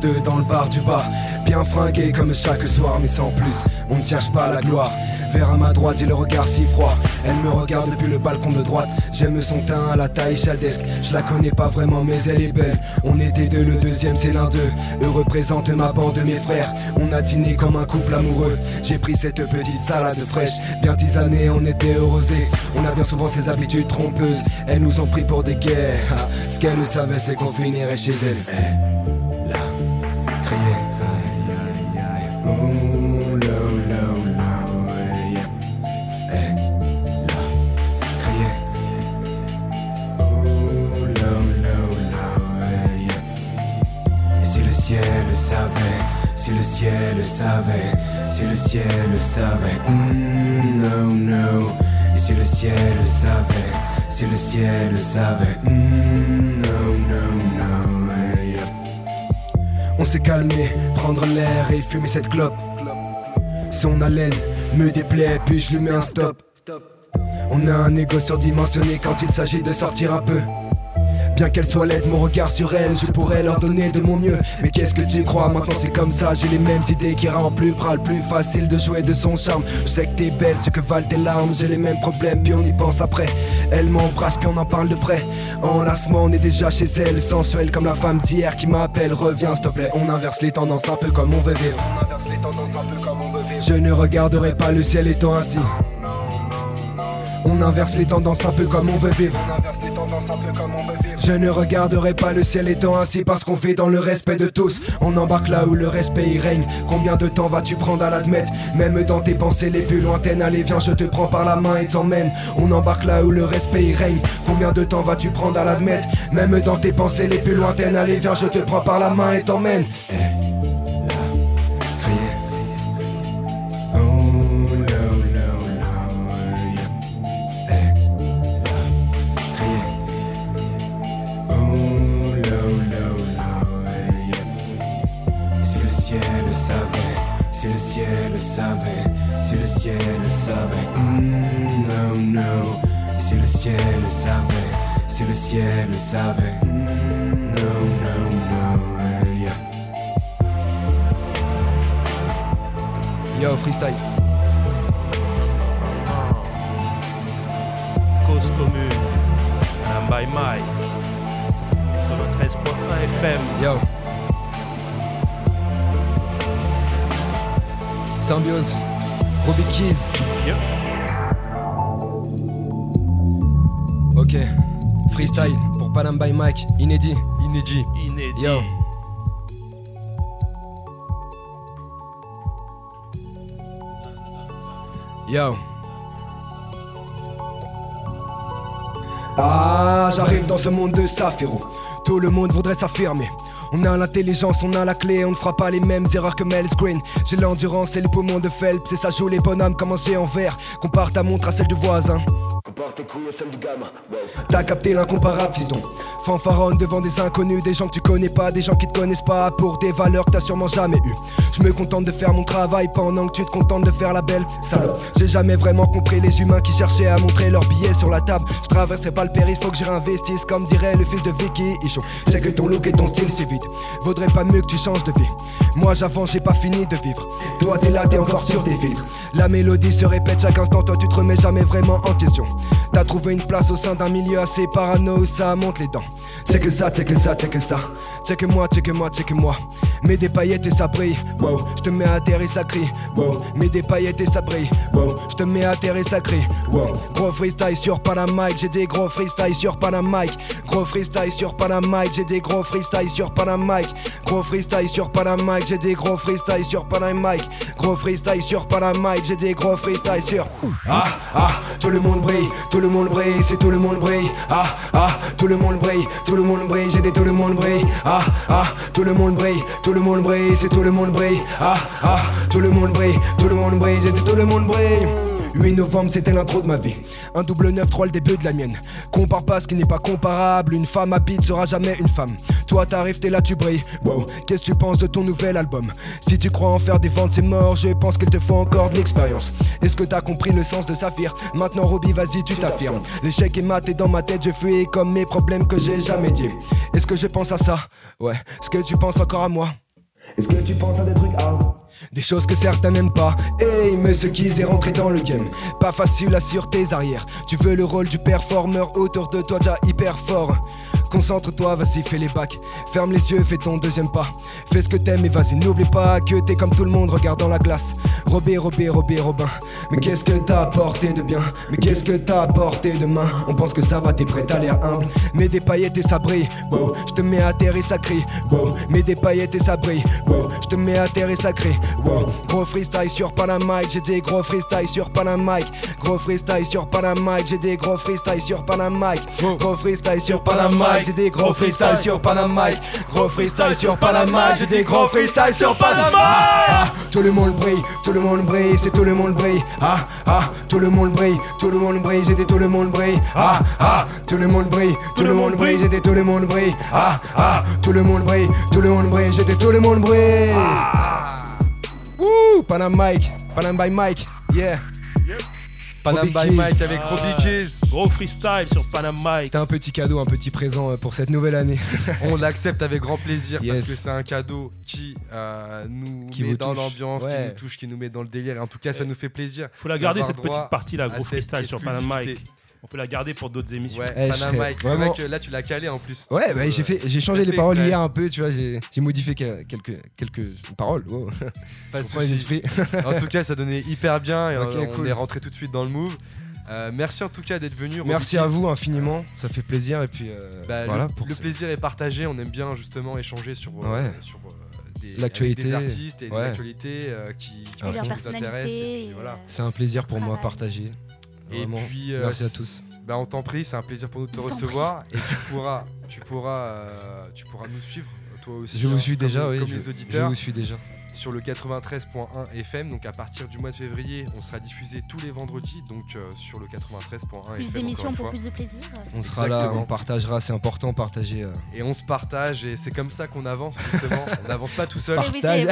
22 dans le bar du bas, Bien fringué comme chaque soir, mais sans plus, on ne cherche pas la gloire. Vers à ma droite, j'ai le regard si froid. Elle me regarde depuis le balcon de droite. J'aime son teint à la taille chadesque. Je la connais pas vraiment, mais elle est belle. On était deux, le deuxième c'est l'un d'eux. Eux représentent ma bande, mes frères. On a dîné comme un couple amoureux. J'ai pris cette petite salade fraîche. Bien dix années, on était heureux. On a bien souvent ces habitudes trompeuses. Elles nous ont pris pour des guerres. Ah, ce qu'elles savaient, c'est qu'on finirait chez elles. Eh. Si le ciel savait, si le ciel savait, mm, no, no. Si le ciel savait, si le ciel savait, mm, no, no, no. On s'est calmé, prendre l'air et fumer cette clope. Son haleine me déplaît, puis je lui mets un stop. On a un ego surdimensionné quand il s'agit de sortir un peu. Bien qu'elle soit laide, mon regard sur elle, je pourrais leur donner de mon mieux. Mais qu'est-ce que tu crois? Maintenant c'est comme ça, j'ai les mêmes idées qui rendent plus pral, plus facile de jouer de son charme. Je sais que t'es belle, ce que valent tes larmes, j'ai les mêmes problèmes, puis on y pense après. Elle m'embrasse, puis on en parle de près. Enlacement, on est déjà chez elle, sensuelle comme la femme d'hier qui m'appelle. Reviens, s'il te plaît, on inverse les tendances un peu comme on veut vivre. On inverse les tendances un peu comme on veut vivre. Je ne regarderai pas le ciel étant ainsi. On inverse les tendances un peu comme on veut vivre. Je ne regarderai pas le ciel étant ainsi parce qu'on vit dans le respect de tous. On embarque là où le respect y règne. Combien de temps vas-tu prendre à l'admettre? Même dans tes pensées les plus lointaines, allez viens, je te prends par la main et t'emmène. On embarque là où le respect y règne. Combien de temps vas-tu prendre à l'admettre? Même dans tes pensées les plus lointaines, allez viens, je te prends par la main et t'emmène. Eh, si le savait, no, no, no, yeah. Yo, freestyle. Cause commune. Madame by Mike. 93.1 FM. Yo. Symbiose. Robbie Keys. Yo. Freestyle pour Panam by Mike. Inédit. Inédit. Inédit. Yo. Yo. Ah, j'arrive dans ce monde de Safiro. Tout le monde voudrait s'affirmer. On a l'intelligence, on a la clé, on ne fera pas les mêmes erreurs que Mel Green. J'ai l'endurance et les poumons de Phelps, et ça joue les bonhommes comme un géant vert. Compare ta montre à celle du voisin. T'as capté l'incomparable, fiston. Fanfaronne devant des inconnus, des gens que tu connais pas, des gens qui te connaissent pas, pour des valeurs que t'as sûrement jamais eues. Je me contente de faire mon travail pendant que tu te contentes de faire la belle. Salope. J'ai jamais vraiment compris les humains qui cherchaient à montrer leurs billets sur la table. Je traverserai pas le périph', faut que j'y réinvestisse, comme dirait le fils de Vicky Ichon. C'est que ton look et ton style c'est vite. Vaudrait pas mieux que tu changes de vie. Moi j'avance, j'ai pas fini de vivre. Toi t'es là, t'es encore sur tes filtres. La mélodie se répète chaque instant, toi tu te remets jamais vraiment en question. T'as trouvé une place au sein d'un milieu assez parano ça monte les dents. C'est que ça, c'est que ça, c'est que ça. C'est que moi, c'est que moi, c'est que moi. Mets des paillettes et ça brille. Wow, je te mets à terre et ça crie. Wow, mets des paillettes et ça brille. Wow, je te mets à terre et ça crie. Wow, gros freestyle sur Panama J'ai des gros freestyle sur Panama Gros freestyle sur Panama J'ai des gros freestyle sur Panama Gros freestyle sur Panama J'ai des gros freestyle sur Panama Gros freestyle sur Panama J'ai des gros freestyle sur. Ah ah, tout le monde brille, le monde brille, c'est tout le monde brille. Ah ah, tout le monde brille, tout le monde brille, j'ai des tout le monde brille. Ah ah, tout le monde brille, tout le monde brille, c'est tout le monde brille. Ah ah, tout le monde brille, tout le monde brille, j'ai des tout le monde brille. 8 novembre, c'était l'intro de ma vie. Un double 9-3, le début de la mienne. Compare pas ce qui n'est pas comparable. Une femme habite sera jamais une femme. Toi, t'arrives, t'es là, tu brilles. Wow, qu'est-ce que tu penses de ton nouvel album? Si tu crois en faire des ventes, c'est mort. Je pense qu'il te faut encore de l'expérience. Est-ce que t'as compris le sens de Saphir Maintenant, Robbie, vas-y, tu t'affirmes. L'échec est maté dans ma tête, je fuis comme mes problèmes que j'ai jamais dit. Est-ce que je pense à ça? Ouais. Est-ce que tu penses encore à moi? Est-ce que tu penses à des trucs hard? Des choses que certains n'aiment pas. Hey, mais ce qui est rentré dans le game. Pas facile, assure tes arrières. Tu veux le rôle du performeur autour de toi, déjà hyper fort. Concentre-toi, vas-y, fais les bacs. Ferme les yeux, fais ton deuxième pas. Fais ce que t'aimes et vas-y, n'oublie pas que t'es comme tout le monde, regarde dans la glace. Robé, Robé, Robé, Robin. Mais qu'est-ce que t'as apporté de bien? Mais qu'est-ce que t'as apporté de main? On pense que ça va, t'es prêt, t'as l'air humble. Mets des paillettes et ça brille. Wow, je te mets à terre et ça crie. Mets des paillettes et ça brille. Je te mets à terre et ça crie. Gros freestyle sur Panama j'ai des gros freestyle sur Panama Gros freestyle sur Panama j'ai des gros freestyle sur Panama Gros freestyle sur Panama j'ai des gros freestyle sur Panama Gros freestyle sur Panama j'ai des gros freestyle sur Panama ah, ah, Tout le monde brille, tout le monde brille, c'est tout le monde brille. Ah ah, tout le monde brille, tout le monde brille, j'ai tout le monde brille. Ah ah, tout le monde brille, tout le monde brille, j'ai tout le monde brille. Ah ah, tout le monde brille, tout le monde brille, j'ai tout le monde brille. Wouh, Panam Mike, Panam by Mike, yeah. Panam by. Mike avec Ah. Robbie Keys. Gros freestyle sur Panam Mike. C'était un petit cadeau, un petit présent euh, pour cette nouvelle année. (laughs) On l'accepte avec grand plaisir Yes. parce que c'est un cadeau qui euh, nous Qui met dans touche. l'ambiance, qui nous touche, qui nous met dans le délire. Et en tout cas, ça nous fait plaisir. Faut la garder cette petite partie là, gros freestyle sur Panam Mike. On peut la garder pour d'autres émissions. Ouais, Eh. C'est vraiment- vrai que là, tu l'as calé en plus. Ouais, bah, j'ai Euh, fait, j'ai changé les paroles exprès. hier un peu, tu vois, j'ai j'ai modifié quel- quelques, quelques paroles. Wow. Pas de soucis. (laughs) En tout cas, ça donnait hyper bien et Ok, on, cool. est rentré tout de suite dans le move. Euh, merci en tout cas d'être venu. Merci à vous infiniment, ça fait plaisir et puis euh, Bah, voilà le, pour le ce- plaisir est partagé. On aime bien justement échanger sur, euh, Ouais. sur euh, des, L'actualité, des artistes et des actualités euh, qui, qui fond. nous intéressent. Et personnalité. puis, voilà. euh, C'est un plaisir pour moi Travail. Partager. Et Vraiment. puis, euh, Merci à tous. Bah, on t'en prie, c'est un plaisir pour nous de te recevoir. Et tu pourras, tu pourras, euh, tu pourras nous suivre toi aussi. Je vous hein, suis comme- déjà, oui. Comme je, les je auditeurs vous suis déjà. Sur le 93.1 FM. Donc à partir du mois de février, on sera diffusé tous les vendredis. Donc euh, sur le 93.1 Plus FM. d'émissions encore une pour fois. plus de plaisir. On sera là, on partagera, c'est important partager. euh. Et on se partage et c'est comme ça qu'on avance justement. (laughs) on n'avance pas tout seul. Oui, c'est-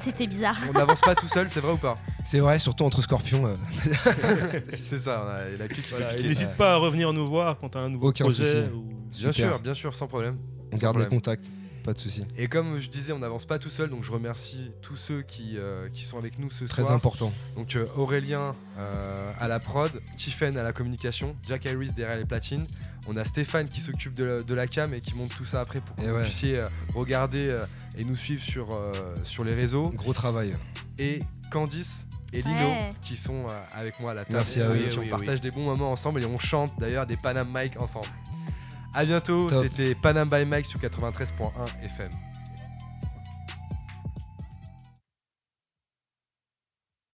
C'était bizarre. On n'avance pas tout seul, c'est vrai ou pas? C'est vrai, surtout entre scorpions. euh, (laughs) C'est ça, on a la clique Voilà. N'hésite pas à revenir nous voir quand t'as un nouveau Aucun projet. ou- Bien super. sûr, bien sûr, sans problème. On Sans garde les problème. contacts, pas de soucis. Et comme je disais, on n'avance pas tout seul, donc je remercie tous ceux qui, euh, qui sont avec nous ce Très soir. important. Donc euh, Aurélien euh, à la prod, Tiffen à la communication, Jack Harris derrière les platines. On a Stéphane qui s'occupe de, la- de la cam et qui monte tout ça après pour que Et vous ouais. puissiez euh, regarder euh, et nous suivre sur, euh, sur les réseaux. Gros travail. Et Candice et Lino Ouais. qui sont avec moi à la table. Merci à Et eux. on Oui, oui, partage oui. des bons moments ensemble et on chante d'ailleurs des Panam Mike ensemble. A bientôt, c'était Panam by Mike sur 93.1 FM.